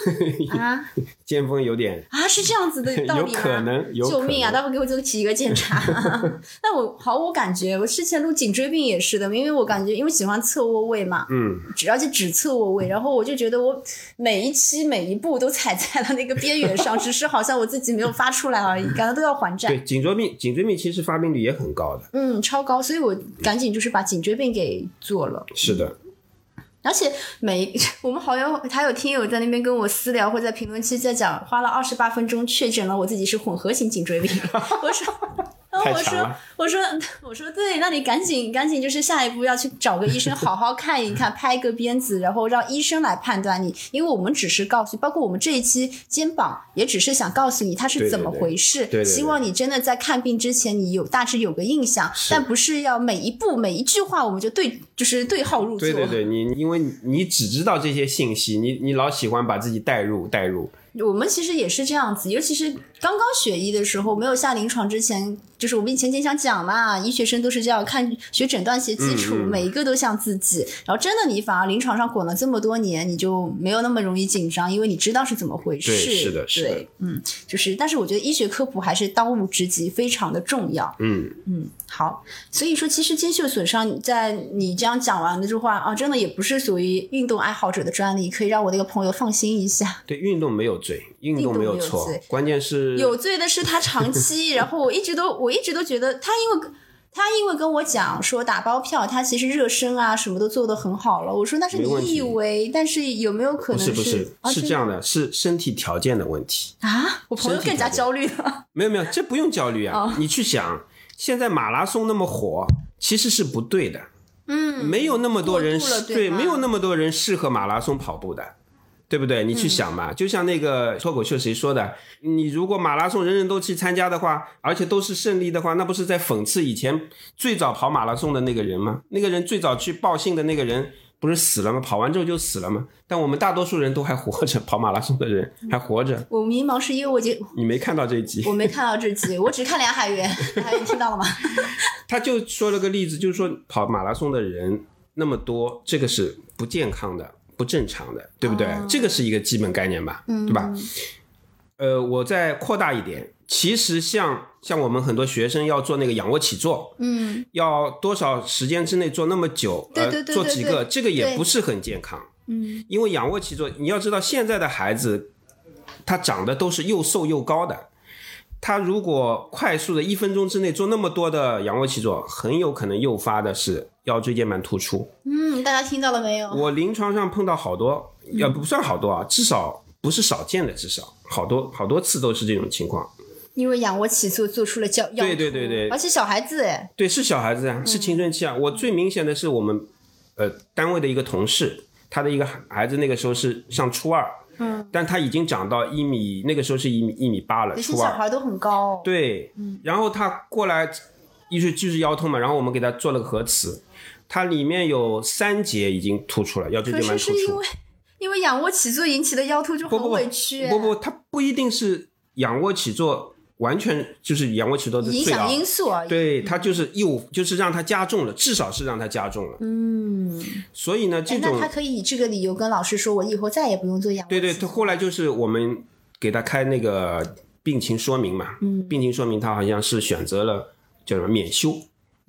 啊 [LAUGHS] 尖峰有点，啊！是这样子的道理吗？有可能有救命啊！待会给我做体格检查。[LAUGHS] 但我毫无感觉，我之前录颈椎病也是的，因为我感觉因为喜欢侧卧位嘛，嗯，只而且只侧卧位，然后我就觉得我每一期每一步都踩在了那个边缘上，只是好像我自己没有发出来而已，感觉都要还债。对，颈椎病，颈椎病其实发病率也很高的。嗯，超高，所以我赶紧就是把颈椎病给做了。是的，而且每 [LAUGHS] 我们好像还有听友在那边跟我私聊，或在评论区在讲，花了二十八分钟确诊了我自己是混合型颈椎病。[LAUGHS] 我说。然后我说，我说，[LAUGHS] 我说，对，那你赶紧，赶紧，就是下一步要去找个医生好好看一看，[LAUGHS] 拍个片子，然后让医生来判断你，因为我们只是告诉，包括我们这一期肩膀，也只是想告诉你它是怎么回事，希望你真的在看病之前，你有大致有个印象，但不是要每一步每一句话我们就对，就是对号入座。对对对，你因为你只知道这些信息，你你老喜欢把自己带入带入。我们其实也是这样子，尤其是刚刚学医的时候，没有下临床之前，就是我们以前经常讲嘛，医学生都是这样看学诊断学基础，每一个都像自己。然后真的你反而临床上滚了这么多年，你就没有那么容易紧张，因为你知道是怎么回事。对，是的，是的，嗯，就是，但是我觉得医学科普还是当务之急，非常的重要。嗯嗯，好，所以说其实肩袖损伤，在你这样讲完的这话啊，真的也不是属于运动爱好者的专利，可以让我那个朋友放心一下。对，运动没有。罪运动没有错，关键是有罪的是他长 [LAUGHS] 期。然后我一直都我一直都觉得他，因为他因为跟我讲说打包票，他其实热身啊什么都做得很好了。我说那是你以为，但是有没有可能是不是是这样的？是身体条件的问题啊！我朋友更加焦虑了。没有没有，这不用焦虑啊！你去想，现在马拉松那么火，其实是不对的。嗯，没有那么多人对，没有那么多人适合马拉松跑步的。对不对？你去想嘛，就像那个脱口秀谁说的？你如果马拉松人人都去参加的话，而且都是胜利的话，那不是在讽刺以前最早跑马拉松的那个人吗？那个人最早去报信的那个人不是死了吗？跑完之后就死了吗？但我们大多数人都还活着，跑马拉松的人还活着。我迷茫是因为我就你没看到这集，我没看到这集，[LAUGHS] 我只看梁海源，梁海源听到了吗？[LAUGHS] 他就说了个例子，就是说跑马拉松的人那么多，这个是不健康的。不正常的，对不对？这个是一个基本概念吧，对吧？呃，我再扩大一点，其实像像我们很多学生要做那个仰卧起坐，嗯，要多少时间之内做那么久，呃，做几个，这个也不是很健康，嗯，因为仰卧起坐，你要知道现在的孩子，他长得都是又瘦又高的。他如果快速的一分钟之内做那么多的仰卧起坐，很有可能诱发的是腰椎间盘突出。嗯，大家听到了没有？我临床上碰到好多，也不算好多啊，至少不是少见的，至少好多好多次都是这种情况。因为仰卧起坐做出了腰腰对对对对，而且小孩子哎，对是小孩子啊，是青春期啊。我最明显的是我们呃单位的一个同事，他的一个孩子那个时候是上初二。嗯，但他已经长到一米，那个时候是一米一米八了。初二，小孩都很高。对，然后他过来，一是就是腰痛嘛，然后我们给他做了个核磁，他里面有三节已经突出了，腰椎间盘突出。是因为因为仰卧起坐引起的腰突就很委屈。不不，他不一定是仰卧起坐。完全就是仰卧起坐的影响因素而已。对它就是又就是让它加重了，至少是让它加重了。嗯，所以呢，这种那他可以以这个理由跟老师说，我以后再也不用做仰卧。对对，他后来就是我们给他开那个病情说明嘛，嗯，病情说明他好像是选择了叫什么免休，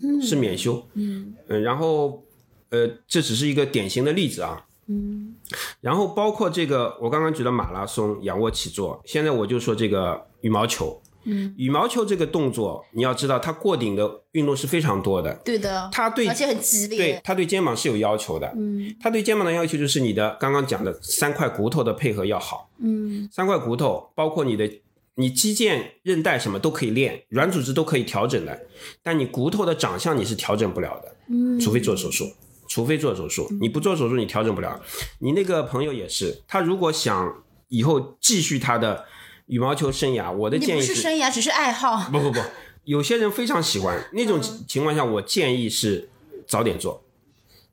嗯，是免修，嗯，嗯，然后呃，这只是一个典型的例子啊，嗯，然后包括这个我刚刚举的马拉松、仰卧起坐，现在我就说这个羽毛球。嗯羽毛球这个动作，你要知道，它过顶的运动是非常多的。对的，它对，而且很激烈。对，它对肩膀是有要求的。嗯，它对肩膀的要求就是你的刚刚讲的三块骨头的配合要好。嗯，三块骨头包括你的，你肌腱、韧带什么都可以练，软组织都可以调整的，但你骨头的长相你是调整不了的。嗯，除非做手术，除非做手术，你不做手术你调整不了。你那个朋友也是，他如果想以后继续他的。羽毛球生涯，我的建议是生涯，只是爱好。不不不，有些人非常喜欢那种情况下，我建议是早点做，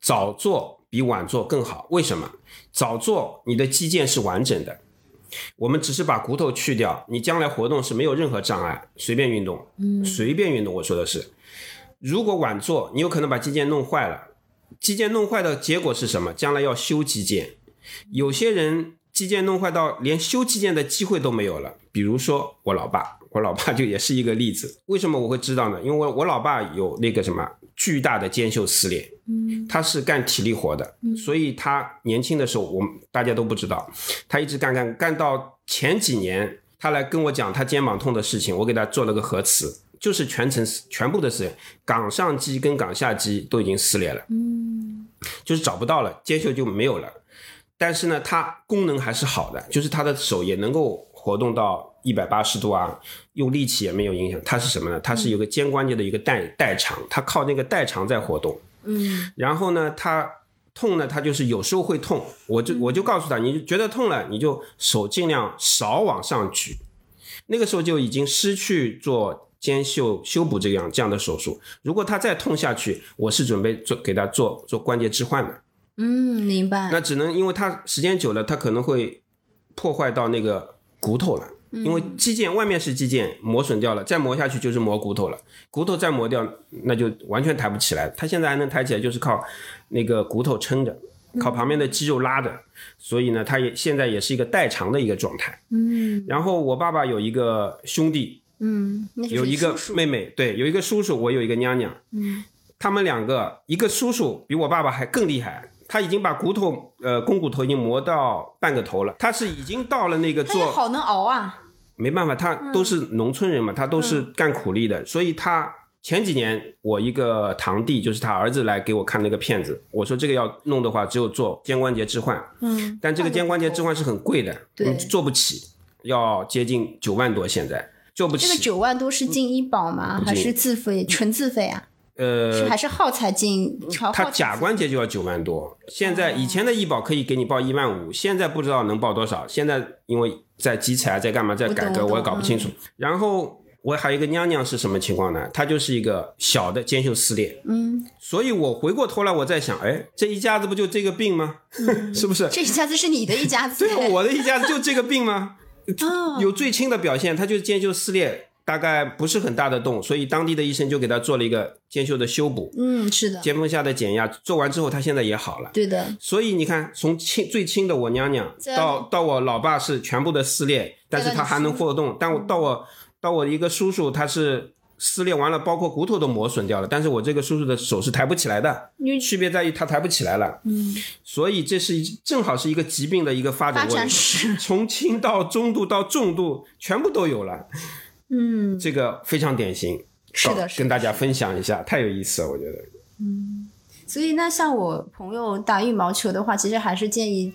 早做比晚做更好。为什么？早做你的肌腱是完整的，我们只是把骨头去掉，你将来活动是没有任何障碍，随便运动，嗯，随便运动。我说的是，如果晚做，你有可能把肌腱弄坏了。肌腱弄坏的结果是什么？将来要修肌腱，有些人。肌腱弄坏到连修肌腱的机会都没有了，比如说我老爸，我老爸就也是一个例子。为什么我会知道呢？因为我我老爸有那个什么巨大的肩袖撕裂，嗯，他是干体力活的，所以他年轻的时候我们大家都不知道，他一直干干干到前几年，他来跟我讲他肩膀痛的事情，我给他做了个核磁，就是全程全部的撕裂，冈上肌跟冈下肌都已经撕裂了，嗯，就是找不到了，肩袖就没有了。但是呢，他功能还是好的，就是他的手也能够活动到一百八十度啊，用力气也没有影响。它是什么呢？它是有个肩关节的一个代代偿，它靠那个代偿在活动。嗯，然后呢，他痛呢，他就是有时候会痛，我就我就告诉他，你觉得痛了，你就手尽量少往上举。那个时候就已经失去做肩袖修补这样这样的手术。如果他再痛下去，我是准备做给他做做关节置换的。嗯，明白。那只能因为他时间久了，他可能会破坏到那个骨头了。因为肌腱外面是肌腱磨损掉了，再磨下去就是磨骨头了。骨头再磨掉，那就完全抬不起来。他现在还能抬起来，就是靠那个骨头撑着，靠旁边的肌肉拉着。所以呢，他也现在也是一个代偿的一个状态。嗯然后我爸爸有一个兄弟，嗯，有一个妹妹，对，有一个叔叔，我有一个娘娘。嗯，他们两个，一个叔叔比我爸爸还更厉害，他已经把骨头，呃，肱骨头已经磨到半个头了，他是已经到了那个做，他好能熬啊。没办法，他都是农村人嘛，他都是干苦力的，所以他前几年我一个堂弟，就是他儿子来给我看那个片子，我说这个要弄的话，只有做肩关节置换，嗯，但这个肩关节置换是很贵的，对你做不起，要接近九万多，现在做不起。这个九万多是进医保吗？还是自费？纯自费啊？呃，还是耗材进？耗它假关节就要九万多，现在以前的医保可以给你报一万五，现在不知道能报多少。现在因为在集采，在干嘛，在改革，我也搞不清楚。然后我还有一个娘娘是什么情况呢？她就是一个小的肩袖撕裂，嗯，所以我回过头来我在想，哎，这一家子不就这个病吗？[LAUGHS] 是不是？这一家子是你的一家子。对，我的一家子就这个病吗？哦，[LAUGHS] 有最轻的表现，他就是肩袖撕裂，大概不是很大的洞，所以当地的医生就给他做了一个肩袖的修补，嗯，是的，肩峰下的减压，做完之后他现在也好了。对的，所以你看，从轻最轻的我娘娘到到我老爸是全部的撕裂，但是他还能活动。但我到我到我一个叔叔，他是撕裂完了，包括骨头都磨损掉了，但是我这个叔叔的手是抬不起来的。区别在于他抬不起来了，嗯，所以这是正好是一个疾病的一个发展发过程，从轻到中度到重度全部都有了，嗯，这个非常典型。是的，是的。跟大家分享一下，太有意思了，我觉得。嗯所以那像我朋友打羽毛球的话，其实还是建议，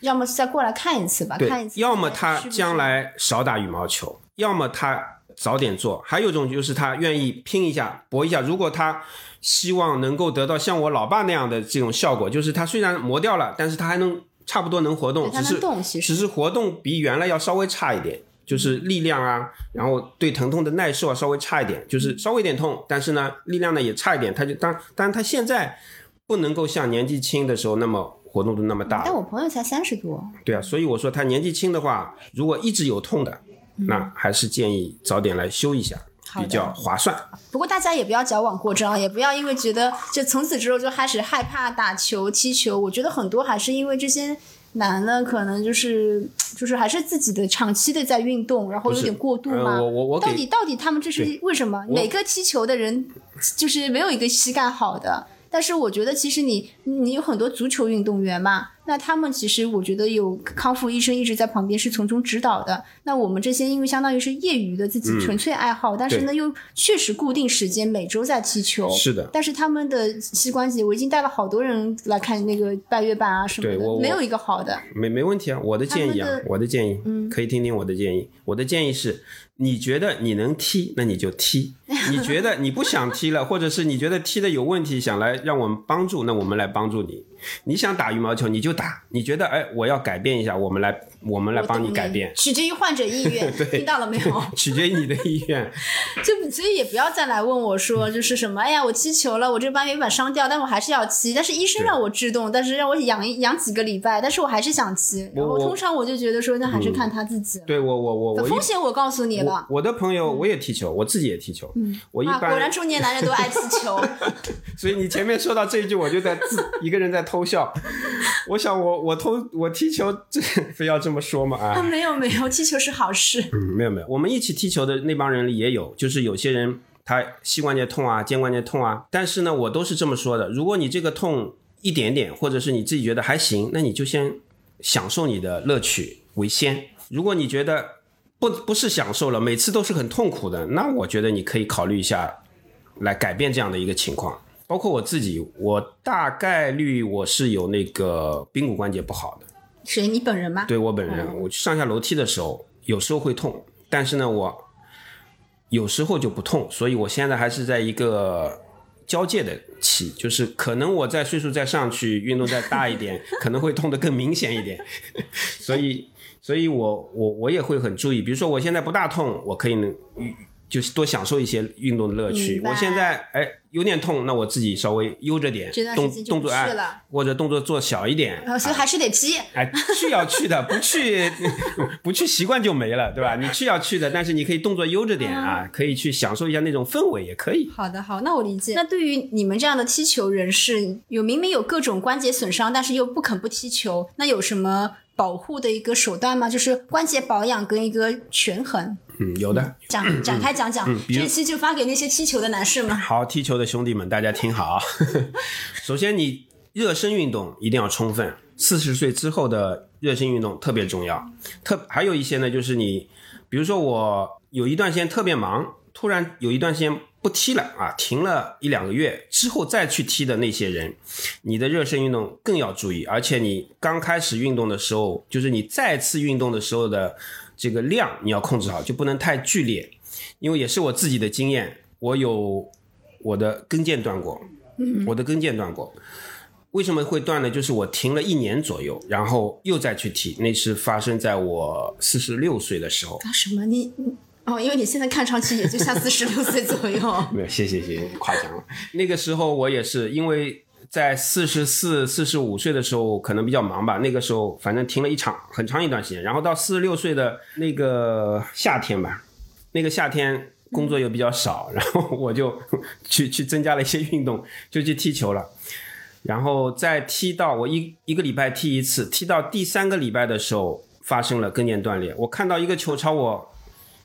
要么再过来看一次吧，看一，次。要么他将来少打羽毛球，要么他早点做，还有一种就是他愿意拼一下、搏一下。如果他希望能够得到像我老爸那样的这种效果，就是他虽然磨掉了，但是他还能差不多能活动，只是只是活动比原来要稍微差一点，就是力量啊，然后对疼痛的耐受啊稍微差一点，就是稍微有点痛，但是呢力量呢也差一点。他就当当然他现在不能够像年纪轻的时候那么活动度那么大但我朋友才三十多，对啊，所以我说他年纪轻的话，如果一直有痛的，那还是建议早点来修一下，比较划算。不过大家也不要矫枉过正啊，也不要因为觉得就从此之后就开始害怕打球、踢球。我觉得很多还是因为这些男的可能就是就是还是自己的长期的在运动，然后有点过度嘛。呃我我我到底到底他们这是为什么？每个踢球的人就是没有一个膝盖好的。但是我觉得，其实你你有很多足球运动员嘛，那他们其实我觉得有康复医生一直在旁边是从中指导的。那我们这些因为相当于是业余的自己纯粹爱好，但是呢又确实固定时间每周在踢球。是的，但是他们的膝关节，我已经带了好多人来看那个半月板啊什么的，没有一个好的。没没问题啊，我的建议啊的，我的建议，嗯可以听听我的建议。我的建议是，你觉得你能踢，那你就踢；[LAUGHS] 你觉得你不想踢了，或者是你觉得踢的有问题，想来让我们帮助，那我们来帮助你。你想打羽毛球，你就打；你觉得哎，我要改变一下，我们来，我们来帮你改变。取决于患者意愿，[LAUGHS] 听到了没有？[LAUGHS] 取决于你的意愿，[LAUGHS] 就所以也不要再来问我说，就是什么，哎呀，我踢球了，我这半月板伤掉，但我还是要踢，但是医生让我制动，但是让我养一养几个礼拜，但是我还是想踢。然后我通常我就觉得说，那还是看他自己。对我我我我风险我告诉你了。我的朋友我也踢球，我自己也踢球。嗯，我一啊，果然，中年男人都爱踢球。所以你前面说到这一句，我就在自一个人在偷笑。我想我我偷我踢球，这非要这么说吗？啊，啊，没有没有，踢球是好事。嗯，没有没有，我们一起踢球的那帮人里也有，就是有些人他膝关节痛啊，肩关节痛啊，但是呢，我都是这么说的：如果你这个痛一点点，或者是你自己觉得还行，那你就先享受你的乐趣为先。如果你觉得不不是享受了，每次都是很痛苦的，那我觉得你可以考虑一下，来改变这样的一个情况。包括我自己，我大概率我是有那个髌骨关节不好的。谁？你本人吗？对我本人，我上下楼梯的时候有时候会痛，但是呢，我有时候就不痛，所以我现在还是在一个交界的期，就是可能我在岁数再上去，运动再大一点，可能会痛得更明显一点。[LAUGHS] 所以，所以我我我也会很注意，比如说我现在不大痛，我可以能就是多享受一些运动的乐趣。我现在哎有点痛，那我自己稍微悠着点动动作哎去了或者动作做小一点，呃，所以还是得踢。哎，去要去的，不去 [LAUGHS] 不去习惯就没了，对吧？你去要去的，但是你可以动作悠着点啊，可以去享受一下那种氛围，也可以。好的，好，那我理解。那对于你们这样的踢球人士，有明明有各种关节损伤，但是又不肯不踢球，那有什么保护的一个手段吗？就是关节保养跟一个权衡，嗯，有的。展展开讲讲。这期就发给那些踢球的男士们。好，踢球的兄弟们，大家听好。[LAUGHS] 首先，你热身运动一定要充分，四十岁之后的热身运动特别重要。特还有一些呢，就是你，比如说我有一段时间特别忙，突然有一段时间不踢了啊，停了一两个月之后再去踢的那些人，你的热身运动更要注意，而且你刚开始运动的时候，就是你再次运动的时候的这个量你要控制好，就不能太剧烈。因为也是我自己的经验，我有我的跟腱断过，我的跟腱断过。为什么会断呢？就是我停了一年左右，然后又再去踢，那是发生在我四十六岁的时候。干什么？你哦，因为你现在看上去也就像四十六岁左右。[LAUGHS] 没有，谢谢谢谢，夸奖了。[LAUGHS] 那个时候我也是因为在四十四、四十五岁的时候可能比较忙吧，那个时候反正停了一场很长一段时间，然后到四十六岁的那个夏天吧，那个夏天工作又比较少，然后我就去去增加了一些运动，就去踢球了。然后再踢到我一一个礼拜踢一次，踢到第三个礼拜的时候发生了跟腱断裂。我看到一个球朝我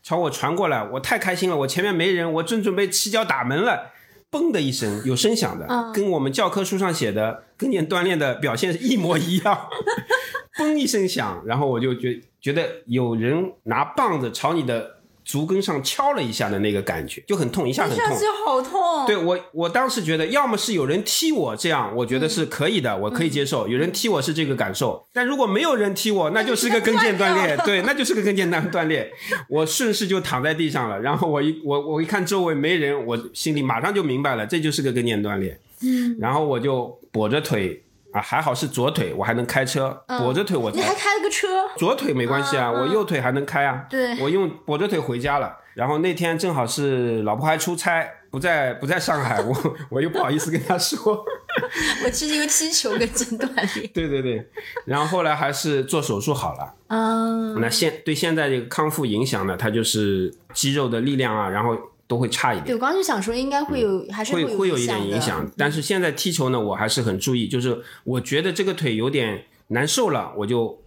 朝我传过来，我太开心了，我前面没人，我正准备起脚打门了，嘣的一声有声响的，跟我们教科书上写的跟腱锻炼的表现是一模一样，[LAUGHS] 嘣一声响，然后我就觉觉得有人拿棒子朝你的足跟上敲了一下的那个感觉，就很痛，一下很痛。好痛。对我，我当时觉得，要么是有人踢我，这样我觉得是可以的，我可以接受。有人踢我是这个感受，但如果没有人踢我，那就是个跟腱断裂，[LAUGHS] 对，那就是个跟腱断断裂。我顺势就躺在地上了，然后我一我我一看周围没人，我心里马上就明白了，这就是个跟腱断裂。嗯，然后我就跛着腿啊，还好是左腿，我还能开车，跛着腿我你还开了个车，左腿没关系啊，我右腿还能开啊。对我用跛着腿回家了。然后那天正好是老婆还出差，不在不在上海，我 [LAUGHS] 我又不好意思跟她说。[LAUGHS] 我是一个踢球跟筋断裂。[LAUGHS] 对对对，然后后来还是做手术好了。嗯，那现对现在这个康复影响呢，它就是肌肉的力量啊，然后都会差一点。对，我刚刚就想说，应该会有，还是会有会有一点影响，但是现在踢球呢，我还是很注意，就是我觉得这个腿有点难受了，我就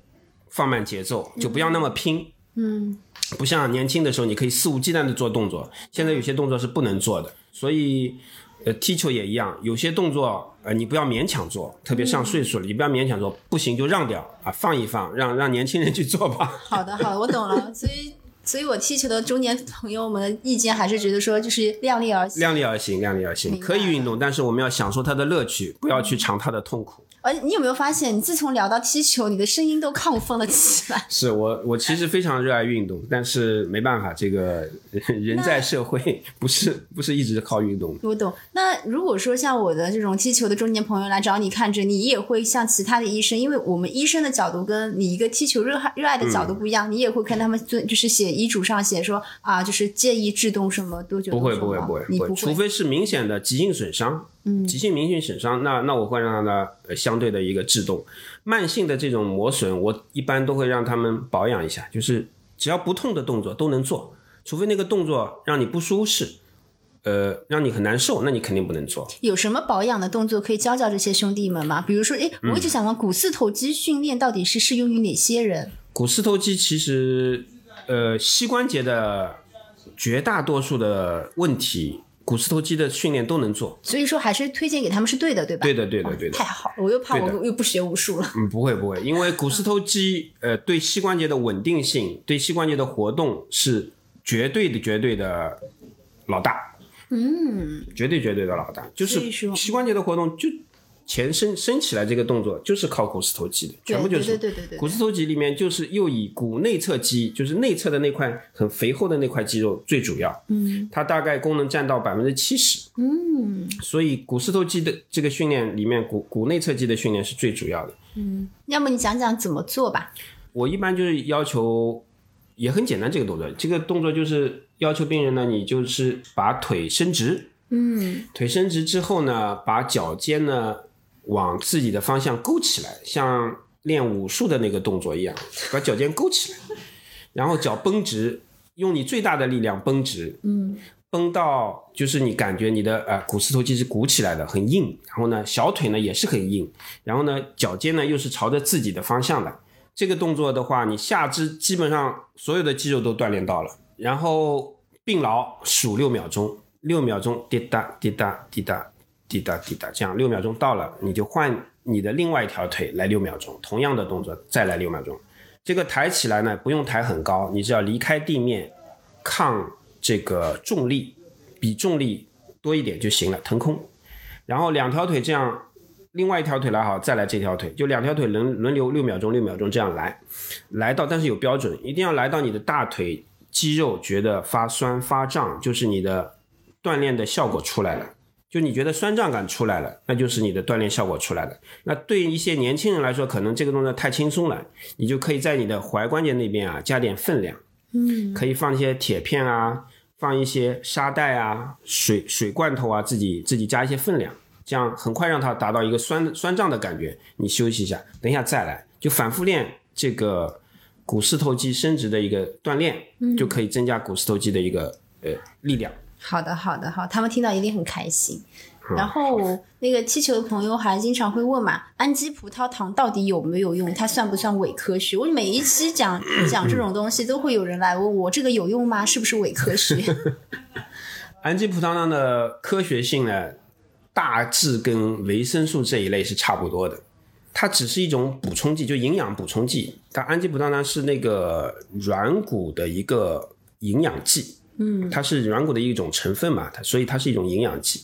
放慢节奏，就不要那么拼。嗯，不像年轻的时候，你可以肆无忌惮的做动作，现在有些动作是不能做的，所以。呃，踢球也一样，有些动作，呃，你不要勉强做，特别上岁数了，你不要勉强做，不行就让掉啊，放一放，让让年轻人去做吧。好的，好的，我懂了。所以，所以我踢球的中年朋友们的意见还是觉得说，就是量力而行。量力而行，量力而行，可以运动，但是我们要享受它的乐趣，不要去尝它的痛苦。而你有没有发现，你自从聊到踢球，你的声音都亢奋了起来？[LAUGHS] 是我，我其实非常热爱运动，但是没办法，这个人在社会不是不是一直靠运动的。我懂。那如果说像我的这种踢球的中年朋友来找你看诊，你也会像其他的医生，因为我们医生的角度跟你一个踢球热爱热爱的角度不一样，你也会跟他们做，就是写医嘱上写说啊，就是建议制动什么多久不会不会不会不会除非是明显的急性损伤，嗯，急性明显损伤，那那我会让它呃相对的一个制动。慢性的这种磨损，我一般都会让他们保养一下，就是只要不痛的动作都能做，除非那个动作让你不舒适，呃，让你很难受，那你肯定不能做。有什么保养的动作可以教教这些兄弟们吗？比如说，哎，我一直想问，股四头肌训练到底是适用于哪些人？股四头肌其实，呃，膝关节的绝大多数的问题股四头肌的训练都能做。所以说还是推荐给他们是对的，对吧？对的，对的，对的。太好了，我又怕我又不学无术了。嗯，不会不会，因为股四头肌 [LAUGHS] 呃对膝关节的稳定性、对膝关节的活动是绝对的、绝对的老大。嗯，绝对绝对的老大，就是膝关节的活动就前伸伸起来这个动作就是靠股四头肌的，全部就是。对对对对对股四头肌里面就是又以股内侧肌，就是内侧的那块很肥厚的那块肌肉最主要，嗯，它大概功能占到百分之七十，嗯，所以股四头肌的这个训练里面，股股内侧肌的训练是最主要的。嗯要么你讲讲怎么做吧？我一般就是要求，也很简单，这个动作，这个动作就是要求病人呢，你就是把腿伸直，嗯，腿伸直之后呢，把脚尖呢往自己的方向勾起来，像练武术的那个动作一样，把脚尖勾起来，然后脚绷直，用你最大的力量绷直，嗯，绷到就是你感觉你的呃股四头肌是鼓起来的，很硬，然后呢小腿呢也是很硬，然后呢脚尖呢又是朝着自己的方向的。这个动作的话，你下肢基本上所有的肌肉都锻炼到了，然后并牢数六秒钟，六秒钟滴答滴答滴答滴答滴答，这样六秒钟到了，你就换你的另外一条腿来六秒钟，同样的动作再来六秒钟。这个抬起来呢，不用抬很高，你只要离开地面，抗这个重力，比重力多一点就行了，腾空。然后两条腿这样，另外一条腿来好，再来这条腿，就两条腿轮轮流六秒钟，六秒钟这样来，来到，但是有标准，一定要来到你的大腿肌肉觉得发酸发胀，就是你的锻炼的效果出来了。就你觉得酸胀感出来了，那就是你的锻炼效果出来了。那对于一些年轻人来说，可能这个动作太轻松了，你就可以在你的踝关节那边啊加点分量，嗯，可以放一些铁片啊，放一些沙袋啊、水水罐头啊，自己自己加一些分量，这样很快让它达到一个酸酸胀的感觉。你休息一下，等一下再来，就反复练这个股四头肌伸直的一个锻炼，就可以增加股四头肌的一个呃力量。好的，好的，好，他们听到一定很开心。然后那个踢球的朋友还经常会问嘛，氨基葡萄糖到底有没有用？它算不算伪科学？我每一期讲讲这种东西，都会有人来问我，这个有用吗？是不是伪科学？[LAUGHS] 氨基葡萄糖的科学性呢，大致跟维生素这一类是差不多的。它只是一种补充剂，就营养补充剂。但氨基葡萄糖是那个软骨的一个营养剂，嗯，它是软骨的一种成分嘛，它所以它是一种营养剂。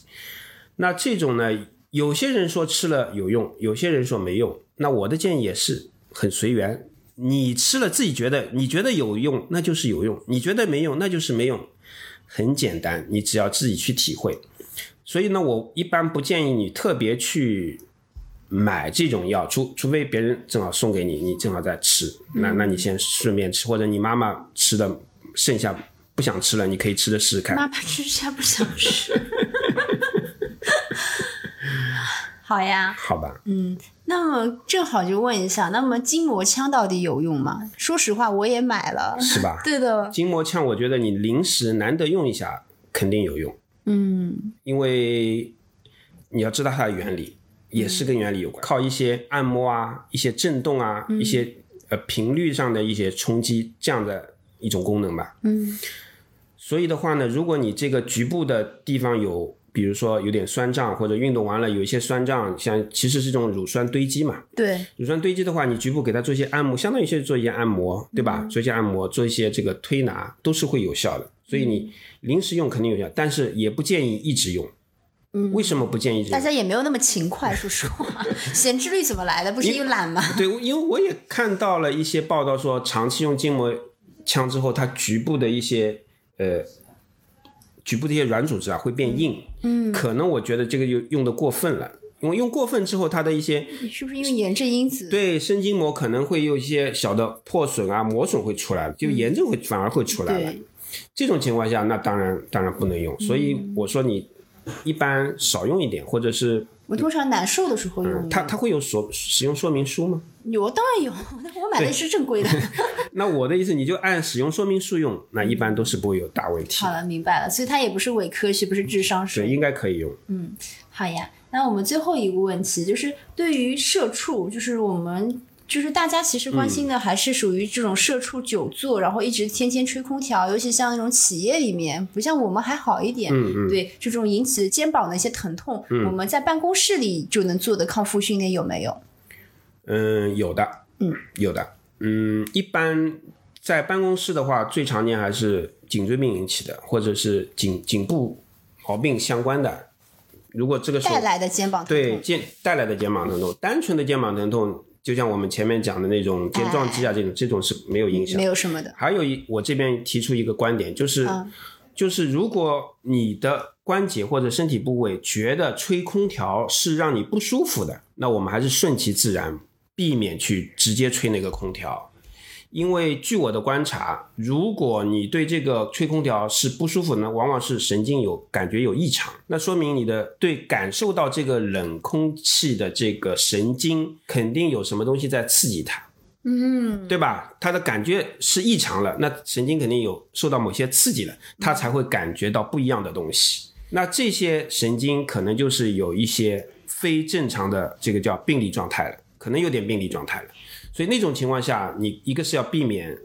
那这种呢，有些人说吃了有用，有些人说没用。那我的建议也是很随缘，你吃了自己觉得你觉得有用，那就是有用；你觉得没用，那就是没用。很简单，你只要自己去体会。所以呢，我一般不建议你特别去买这种药，除除非别人正好送给你，你正好在吃，那那你先顺便吃，或者你妈妈吃的剩下不想吃了，你可以吃的试试看。妈妈吃下不想吃。[LAUGHS] 好呀，好吧，嗯那么正好就问一下，那么筋膜枪到底有用吗？说实话，我也买了，是吧？[LAUGHS] 对的，筋膜枪，我觉得你临时难得用一下，肯定有用。嗯，因为你要知道它的原理，也是跟原理有关，靠一些按摩啊、一些震动啊、一些呃频率上的一些冲击这样的一种功能吧。嗯，所以的话呢，如果你这个局部的地方有，比如说有点酸胀，或者运动完了有一些酸胀，像其实是这种乳酸堆积嘛。对，乳酸堆积的话，你局部给它做一些按摩，相当于是做一些按摩，对吧？做一些按摩，做一些这个推拿，都是会有效的。所以你临时用肯定有效，但是也不建议一直用。嗯，为什么不建议？大家也没有那么勤快，说实话，闲置率怎么来的？不是又懒吗？[LAUGHS] 对，因为我也看到了一些报道说，长期用筋膜枪之后，它局部的一些呃局部的一些软组织啊会变硬。嗯，可能我觉得这个就用的过分了，因为用过分之后，它的一些是不是因为炎症因子？对深筋膜可能会有一些小的破损啊、磨损会出来，就炎症会反而会出来了。对，这种情况下，那当然当然不能用。所以我说你一般少用一点，或者是我通常难受的时候用。它它会有所使用说明书吗？有，当然有，我买的是正规的。[LAUGHS] [LAUGHS] 那我的意思，你就按使用说明书用，那一般都是不会有大问题。好了，明白了，所以它也不是伪科学，不是智商税。对，应该可以用。嗯好呀，那我们最后一个问题就是，对于社畜，就是我们就是大家其实关心的还是属于这种社畜久坐，然后一直天天吹空调，尤其像那种企业里面，不像我们还好一点。嗯嗯，对这种引起肩膀的一些疼痛，我们在办公室里就能做的康复训练有没有？嗯，有的，嗯，有的，嗯，一般在办公室的话，最常见还是颈椎病引起的，或者是颈颈部毛病相关的。如果这个时候带来的肩膀疼痛，对肩带来的肩膀疼痛，单纯的肩膀疼痛，就像我们前面讲的那种肩撞肌啊，这种这种是没有影响没。有什么的。还有一，我这边提出一个观点，就是、嗯就是如果你的关节或者身体部位觉得吹空调是让你不舒服的，那我们还是顺其自然，避免去直接吹那个空调。因为据我的观察，如果你对这个吹空调是不舒服呢，往往是神经有感觉有异常，那说明你的对感受到这个冷空气的这个神经肯定有什么东西在刺激它。嗯，对吧？它的感觉是异常了，那神经肯定有受到某些刺激了，它才会感觉到不一样的东西。那这些神经可能就是有一些非正常的这个叫病理状态了，可能有点病理状态了。所以那种情况下，你一个是要避免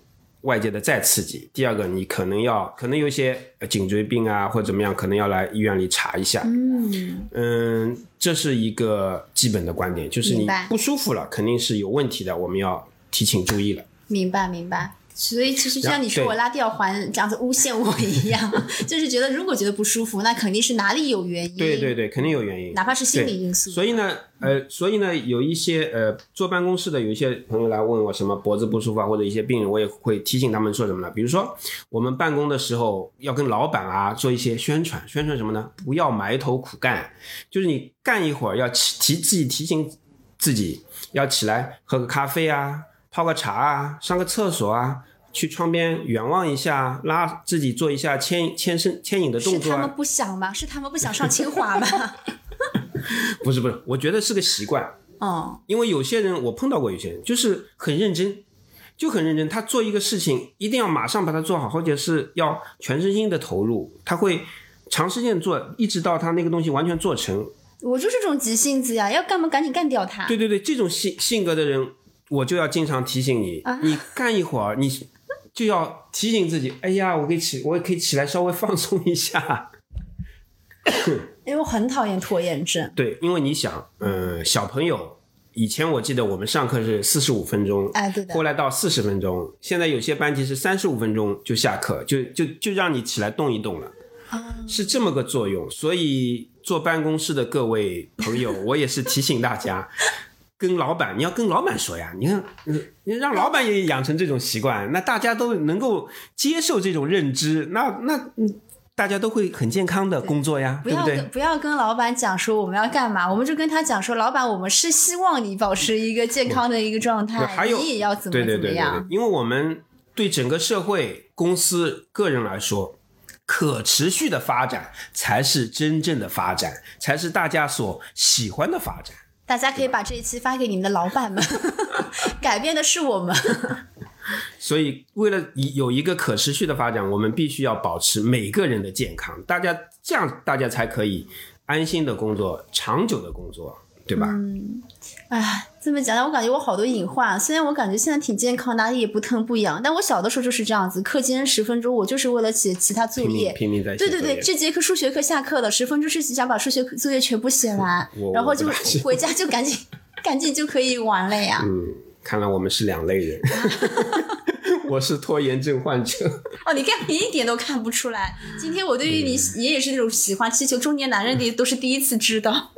外界的再刺激，第二个你可能要可能有一些呃颈椎病啊或者怎么样，可能要来医院里查一下。嗯，嗯，这是一个基本的观点，就是你不舒服了，肯定是有问题的，我们要提醒注意了。明白明白。所以其实就像你说我拉吊环这样子诬陷我一样，[LAUGHS] 就是觉得如果觉得不舒服，那肯定是哪里有原因。对对对，肯定有原因。哪怕是心理因素。所以呢，呃，所以呢，有一些呃坐办公室的有一些朋友来问我什么脖子不舒服啊，或者一些病人，我也会提醒他们说什么呢？比如说我们办公的时候要跟老板啊做一些宣传，宣传什么呢？不要埋头苦干，就是你干一会儿要起提自己提醒自己要起来喝个咖啡啊，泡个茶啊，上个厕所啊。去窗边远望一下，拉自己做一下牵牵身牵引的动作啊是他们。不想吗？是他们不想上清华吗？[LAUGHS] 不是不是，我觉得是个习惯。哦，因为有些人我碰到过，有些人就是很认真，就很认真，他做一个事情一定要马上把它做好，或者是要全身心的投入，他会长时间做，一直到他那个东西完全做成。我就是这种急性子呀，要干嘛赶紧干掉他。对对对，这种性性格的人，我就要经常提醒你，啊你干一会儿，你就要提醒自己，哎呀，我可以起，我也可以起来稍微放松一下。因为我很讨厌拖延症。对，因为你想，嗯、小朋友以前我记得我们上课是四十五分钟，哎，对的后。来到四十分钟，现在有些班级是三十五分钟就下课，就就就让你起来动一动了，是这么个作用。所以坐办公室的各位朋友，我也是提醒大家，跟老板你要跟老板说呀，你看，嗯你让老板也养成这种习惯，那大家都能够接受这种认知，那那嗯，大家都会很健康的工作呀，不要对不对跟？不要跟老板讲说我们要干嘛，我们就跟他讲说，老板，我们是希望你保持一个健康的一个状态，还有你也要怎么怎么样。，因为我们对整个社会、公司、个人来说，可持续的发展才是真正的发展，才是大家所喜欢的发展。大家可以把这一期发给你们的老板们，[LAUGHS] 改变的是我们。[LAUGHS] 所以，为了有一个可持续的发展，我们必须要保持每个人的健康，大家这样大家才可以安心的工作，长久的工作，对吧？嗯哎，这么讲讲，我感觉我好多隐患。虽然我感觉现在挺健康，哪里也不疼不痒，但我小的时候就是这样子，课间十分钟，我就是为了写其他作业。拼命在写对对对，这节课数学课下课了，十分钟是想把数学作业全部写完，然后就回家就赶紧赶紧就可以玩了呀。嗯，看来我们是两类人。[LAUGHS] 我是拖延症患者。[LAUGHS] 哦，你看你一点都看不出来。今天我对于你你也是那种喜欢踢球中年男人的都是第一次知道，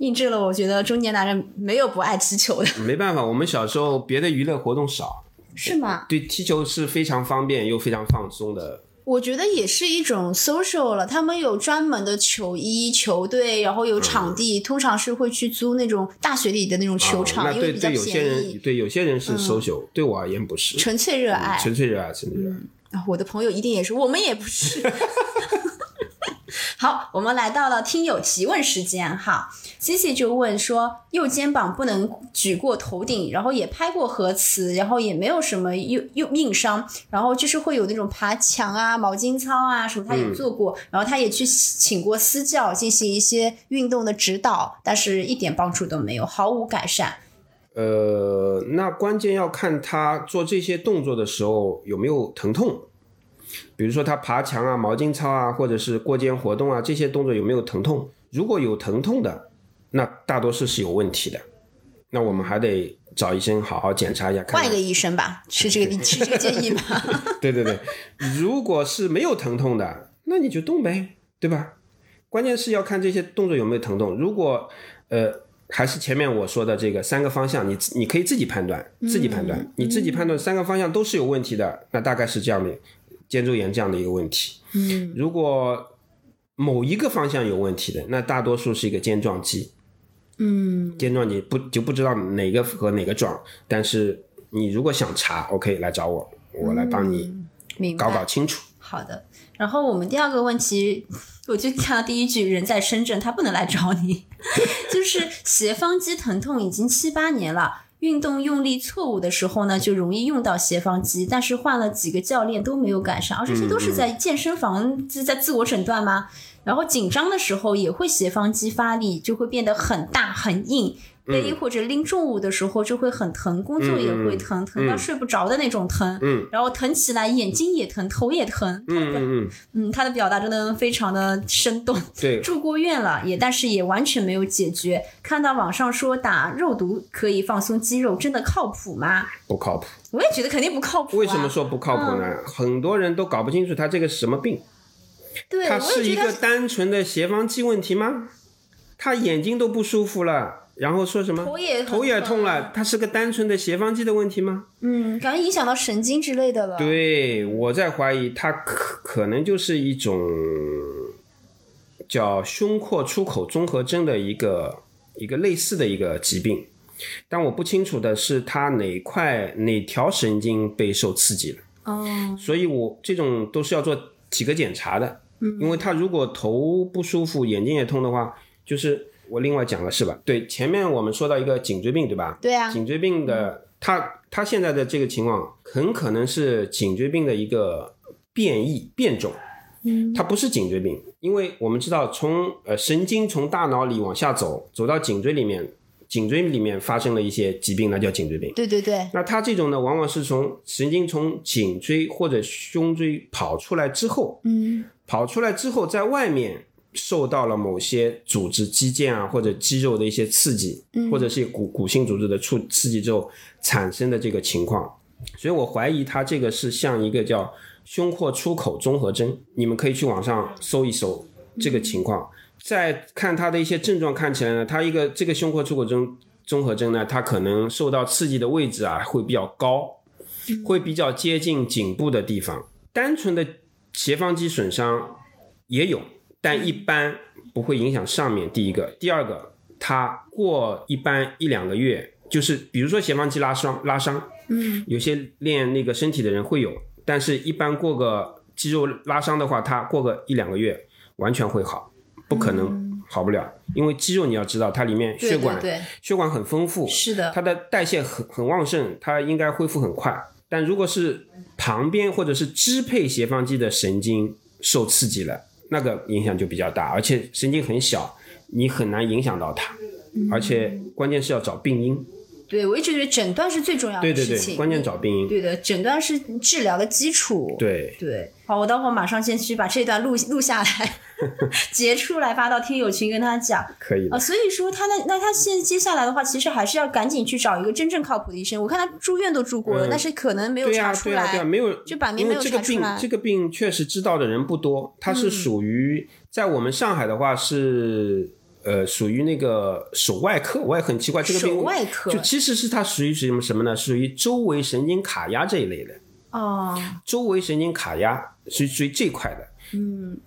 印证了我觉得中年男人没有不爱踢球的，[LAUGHS] 没办法，我们小时候别的娱乐活动少，是吗？对踢球是非常方便又非常放松的。我觉得也是一种 social 了，他们有专门的球衣、球队，然后有场地，通常是会去租那种大学里的那种球场，嗯啊、那因为比较对对有些便人宜，对有些人是 social，、对我而言不是，纯粹热爱。纯粹热爱，纯粹热爱。啊我的朋友一定也是，我们也不是。[LAUGHS] [LAUGHS] 好，我们来到了听友提问时间哈。C C 就问说，右肩膀不能举过头顶，然后也拍过核磁，然后也没有什么右右硬伤，然后就是会有那种爬墙啊、毛巾操啊什么，他也做过，然后他也去请过私教进行一些运动的指导，但是一点帮助都没有，毫无改善。呃，那关键要看他做这些动作的时候有没有疼痛，比如说他爬墙啊、毛巾操啊，或者是过肩活动啊，这些动作有没有疼痛？如果有疼痛的，那大多数是有问题的，那我们还得找医生好好检查一下。看看换一个医生吧，是这个是这个建议吗？[LAUGHS] 对对对，如果是没有疼痛的，那你就动呗，对吧？关键是要看这些动作有没有疼痛。如果呃还是前面我说的这个三个方向，你自你可以自己判断，自己判断，你自己判断三个方向都是有问题的，那大概是这样的肩周炎这样的一个问题。嗯，如果某一个方向有问题的，那大多数是一个肩撞肌。嗯，肩撞肌不就不知道哪个和哪个撞，但是你如果想查，OK 来找我，我来帮你搞搞清楚。好的，然后我们第二个问题，我就看到第一句“人在深圳，他不能来找你”，[LAUGHS] 就是斜方肌疼痛已经七八年了。运动用力错误的时候呢，就容易用到斜方肌，但是换了几个教练都没有改善，而这些都是在健身房是在自我诊断吗？然后紧张的时候也会斜方肌发力，就会变得很大很硬。背或者拎重物的时候就会很疼，工作也会疼，疼到睡不着的那种疼。嗯，然后疼起来眼睛也疼，头也疼。嗯嗯他的表达真的非常的生动。对，[LAUGHS] 住过院了，也但是也完全没有解决。看到网上说打肉毒可以放松肌肉，真的靠谱吗？不靠谱。我也觉得肯定不靠谱、啊。为什么说不靠谱呢？很多人都搞不清楚他这个是什么病。对，他我是一个单纯的斜方肌问题吗？他眼睛都不舒服了，然后说什么头也很头也痛了，它是个单纯的斜方肌的问题吗？嗯，感觉影响到神经之类的了。对，我在怀疑它可可能就是一种叫胸廓出口综合征的一个一个类似的一个疾病，但我不清楚的是它哪块哪条神经被受刺激了。哦，所以我这种都是要做体格检查的。嗯，因为他如果头不舒服、眼睛也痛的话，就是我另外讲了是吧？对，前面我们说到一个颈椎病，对吧？对啊，颈椎病的，它它现在的这个情况很可能是颈椎病的一个变异变种。嗯，它不是颈椎病，因为我们知道从呃神经从大脑里往下走，走到颈椎里面，颈椎里面发生了一些疾病，那叫颈椎病。对对对，那它这种呢，往往是从神经从颈椎或者胸椎跑出来之后，嗯，跑出来之后，在外面受到了某些组织肌腱啊或者肌肉的一些刺激，或者是骨骨性组织的触刺激之后产生的这个情况。所以我怀疑它这个是像一个叫胸廓出口综合征，你们可以去网上搜一搜这个情况。再看它的一些症状，看起来呢，它一个这个胸廓出口综综合征呢，它可能受到刺激的位置啊会比较高，会比较接近颈部的地方。单纯的斜方肌损伤也有，但一般不会影响上面。第一个，第二个，它过一般一两个月，就是比如说斜方肌拉伤拉伤，嗯，有些练那个身体的人会有，但是一般过个肌肉拉伤的话，它过个一两个月完全会好，不可能好不了，因为肌肉你要知道它里面血管血管很丰富，是的，它的代谢很很旺盛，它应该恢复很快。但如果是旁边或者是支配斜方肌的神经受刺激了，那个影响就比较大，而且神经很小，你很难影响到它，而且关键是要找病因。对我一直觉得诊断是最重要对对的事情。对，关键找病因。对的，诊断是治疗的基础。对，对，好，我待会儿马上先去把这段录录下来，[LAUGHS] 截出来发到听友群跟他讲。啊，可以啊。所以说他那那他现在接下来的话，其实还是要赶紧去找一个真正靠谱的医生。我看他住院都住过了，但是可能没有对呀、查出对呀、对呀、来。没有，就版面没有因为这个病查出来，嗯这个病确实知道的人不多，它是属于、在我们上海的话是呃属于那个手外科，我也很奇怪这个病手外科就其实是它属于什么什么呢？属于周围神经卡压这一类的，哦，周围神经卡压是属于这块的。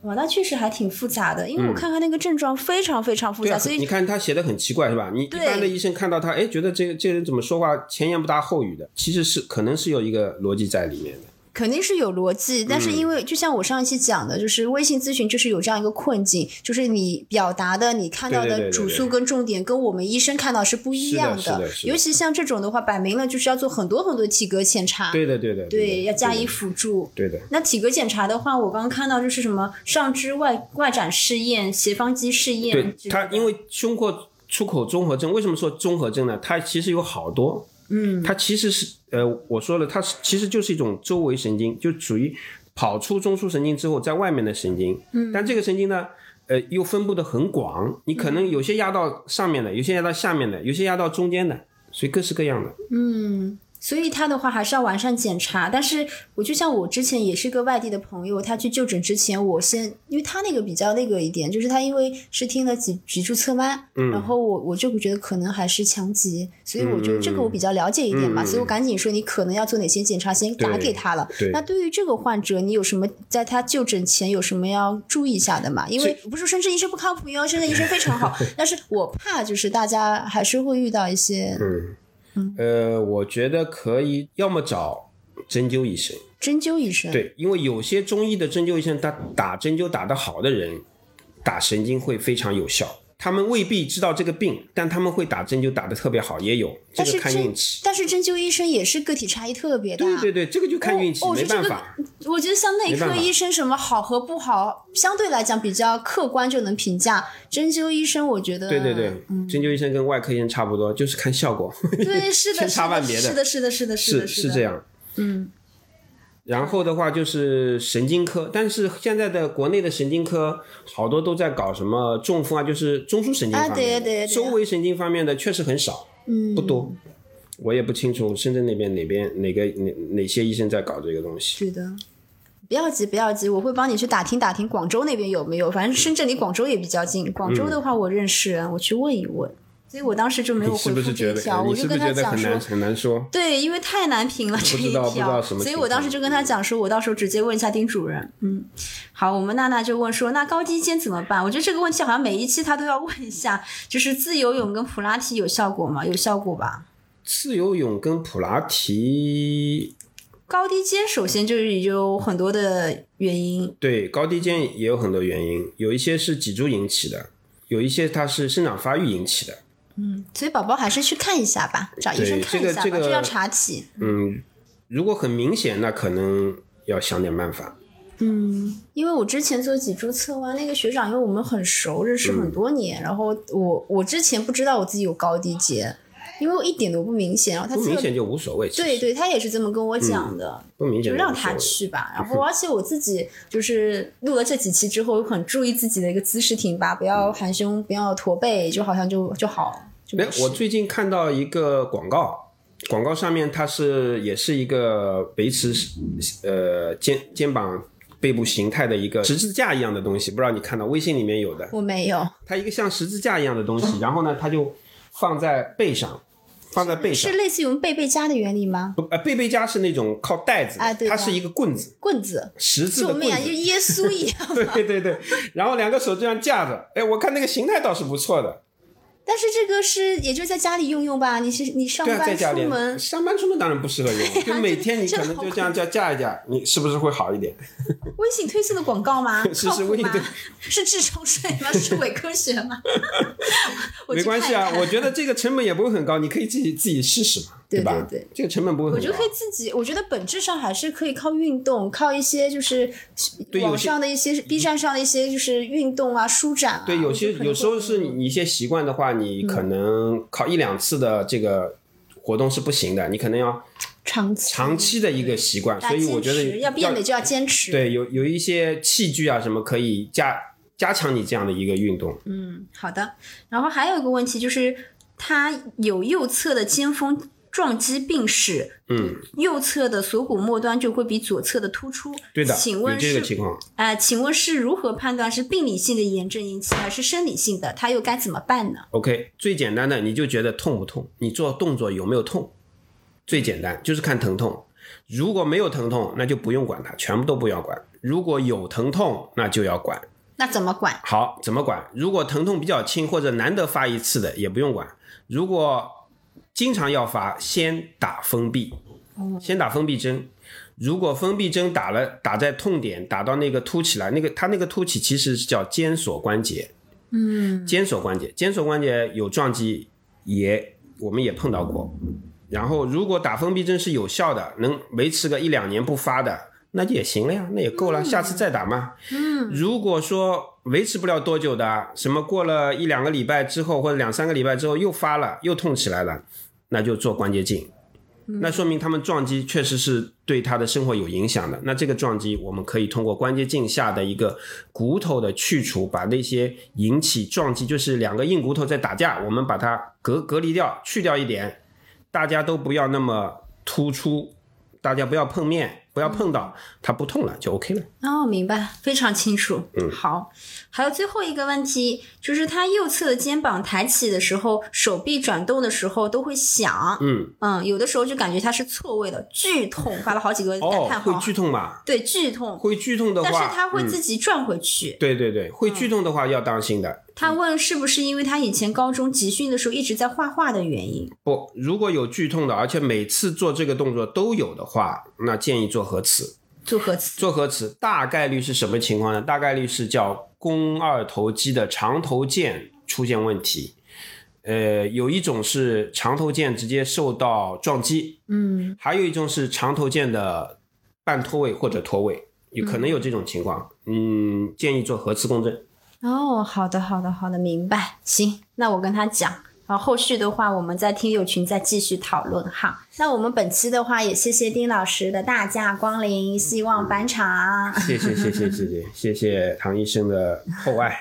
哇，那确实还挺复杂的，因为我看看那个症状非常非常复杂，所以你看他写的很奇怪是吧？你一般的医生看到他，哎，觉得这个这个人怎么说话前言不搭后语的，其实是可能是有一个逻辑在里面的。肯定是有逻辑，但是嗯因为就像我上一期讲的，就是微信咨询就是有这样一个困境，就是你表达的、你看到的主诉跟重点跟我们医生看到是不一样的尤其像这种的话，摆明了就是要做很多很多体格检查，对的，对的，对，的要加以辅助。对的。那体格检查的话，我刚刚看到就是什么上肢外外展试验、斜方肌试验它，因为胸廓出口综合征，为什么说综合征呢？它其实有好多，嗯，它其实是呃，我说了，它是其实就是一种周围神经，就属于跑出中枢神经之后，在外面的神经，嗯，但这个神经呢，呃，又分布的很广，你可能有些压到上面的，有些压到下面的，有些压到中间的，所以各式各样的。所以他的话还是要完善检查，但是我就像我之前也是个外地的朋友，他去就诊之前，我先因为他那个比较那个一点，就是他因为是听了脊脊柱侧弯，嗯，然后我我就觉得可能还是强脊，所以我觉得这个我比较了解一点嘛，所以我赶紧说你可能要做哪些检查，先打给他了。那对于这个患者，你有什么在他就诊前有什么要注意一下的嘛？因为不是深圳医生不靠谱哟，深圳医生非常好，[LAUGHS] 但是我怕就是大家还是会遇到一些。呃，我觉得可以，要么找针灸医生。针灸医生。对，因为有些中医的针灸医生，他打针灸打得好的人，打神经会非常有效。他们未必知道这个病，但他们会打针灸打得特别好，也有这个看运气。但是针灸医生也是个体差异特别大。对对对，这个就看运气，没办法。我觉得像内科医生什么好和不好，相对来讲比较客观就能评价。针灸医生，我觉得对对对，针灸医生跟外科医生差不多，就是看效果。对，是的，[LAUGHS] 千差万别的，是的，是的，是的，是的，是这样。嗯。然后的话就是神经科，但是现在的国内的神经科好多都在搞什么中风啊，就是中枢神经方面，周围神经方面的确实很少，嗯，不多。我也不清楚深圳那边哪边哪个哪哪些医生在搞这个东西。是的，不要急不要急，我会帮你去打听打听广州那边有没有，反正深圳离广州也比较近，广州的话我认识人，我去问一问。所以我当时就没有回复这条，我就跟他讲说，很难说，对，因为太难评了这一条，所以我当时就跟他讲说，我到时候直接问一下丁主任。嗯，好，我们娜娜就问说，那高低肩怎么办？我觉得这个问题好像每一期他都要问一下，就是自由泳跟普拉提有效果吗？有效果吧？自由泳跟普拉提，高低肩首先就是有很多的原因，对，高低肩也有很多原因，有一些是脊柱引起的，有一些它是生长发育引起的。嗯，所以宝宝还是去看一下吧，找医生看一下吧，这要查体。嗯，如果很明显，那可能要想点办法。嗯，因为我之前做脊柱侧弯，那个学长因为我们很熟，认识很多年，然后我我之前不知道我自己有高低肩，因为我一点都不明显，然后他不明显就无所谓。对对，他也是这么跟我讲的，不明显就让他去吧。[LAUGHS] 然后而且我自己就是录了这几期之后，很注意自己的一个姿势挺拔，不要含胸，不要驼背，就好像就就好了。哎，我最近看到一个广告，广告上面它是也是一个维持呃肩肩膀背部形态的一个十字架一样的东西，不知道你看到微信里面有的？我没有。它一个像十字架一样的东西，然后呢，它就放在背上，放在背上，是类似于我们背背佳的原理吗？不，呃，背背佳是那种靠带子，啊，对，它是一个棍子，棍子，十字的棍子，就耶稣一样。[LAUGHS] 对对对，然后两个手这样架着，哎，我看那个形态倒是不错的。但是这个是也就在家里用用吧，你是你上班出门，上班出门当然不适合用，[LAUGHS] 就每天你可能就这样叫架一架，你是不是会好一点？[LAUGHS] 微信推送的广告吗？[LAUGHS] 是是微信是智商税吗？是伪科学吗？没关系啊，我觉得这个成本也不会很高，你可以自己自己试试嘛。对吧？对，这个成本不会很高。我觉得可以自己，我觉得本质上还是可以靠运动，靠一些就是网上的一些 B 站上的一些就是运动啊、舒展啊。对，有些有时候是你一些习惯的话，你可能靠一两次的这个活动是不行的，你可能要长期长期的一个习惯。所以我觉得要变美就要坚持。对，有有一些器具啊什么可以加加强你这样的一个运动。嗯，好的。然后还有一个问题就是，它有右侧的肩峰。撞击病史，嗯，右侧的锁骨末端就会比左侧的突出。对的，请问这个情况，呃，请问是如何判断是病理性的炎症引起还是生理性的？它又该怎么办呢？OK，最简单的你就觉得痛不痛？你做动作有没有痛？最简单就是看疼痛。如果没有疼痛，那就不用管它，全部都不要管。如果有疼痛，那就要管。那怎么管？好，怎么管？如果疼痛比较轻或者难得发一次的，也不用管。如果经常要发，先打封闭，先打封闭针。如果封闭针打了，打在痛点，打到那个凸起来，那个它那个凸起其实是叫肩锁关节，嗯，肩锁关节，肩锁关节有撞击，也我们也碰到过。然后如果打封闭针是有效的，能维持个一两年不发的，那就也行了呀，那也够了，下次再打嘛。嗯，如果说维持不了多久的，什么过了一两个礼拜之后，或者两三个礼拜之后又发了，又痛起来了，那就做关节镜。那说明他们撞击确实是对他的生活有影响的。那这个撞击，我们可以通过关节镜下的一个骨头的去除，把那些引起撞击，就是两个硬骨头在打架，我们把它隔隔离掉，去掉一点，大家都不要那么突出，大家不要碰面，不要碰到，它不痛了就 OK 了。哦，明白，非常清楚。嗯好。还有最后一个问题，就是他右侧的肩膀抬起的时候，手臂转动的时候都会响。嗯，嗯，有的时候就感觉他是错位的，剧痛，发了好几个感哦，叹号。会剧痛吧？对，剧痛。会剧痛的话，但是他会嗯自己转回去。对对对，会剧痛的话要当心的。他问是不是因为他以前高中集训的时候一直在画画的原因？不，如果有剧痛的，而且每次做这个动作都有的话，那建议做核磁。做核磁。做核磁大概率是什么情况呢？大概率是叫肱二头肌的长头腱出现问题。呃，有一种是长头腱直接受到撞击，嗯，还有一种是长头腱的半脱位或者脱位，有可能有这种情况。嗯，建议做核磁共振。哦，好的，好的，好的，明白。行，那我跟他讲。后后续的话，我们在听友群再继续讨论哈。那我们本期的话，也谢谢丁老师的大驾光临，希望返场。谢谢谢谢谢谢谢谢唐医生的厚爱。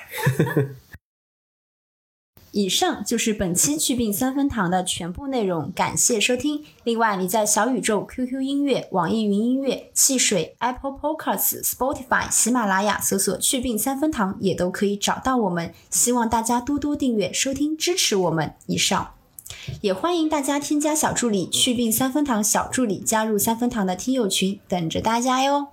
以上就是本期祛病三分堂的全部内容，感谢收听。另外，你在小宇宙、QQ 音乐、网易云音乐、汽水、Apple Podcasts、Spotify、喜马拉雅搜索“祛病三分堂”也都可以找到我们。希望大家多多订阅、收听、支持我们。以上，也欢迎大家添加小助理“祛病三分堂”小助理，加入三分堂的听友群，等着大家哟。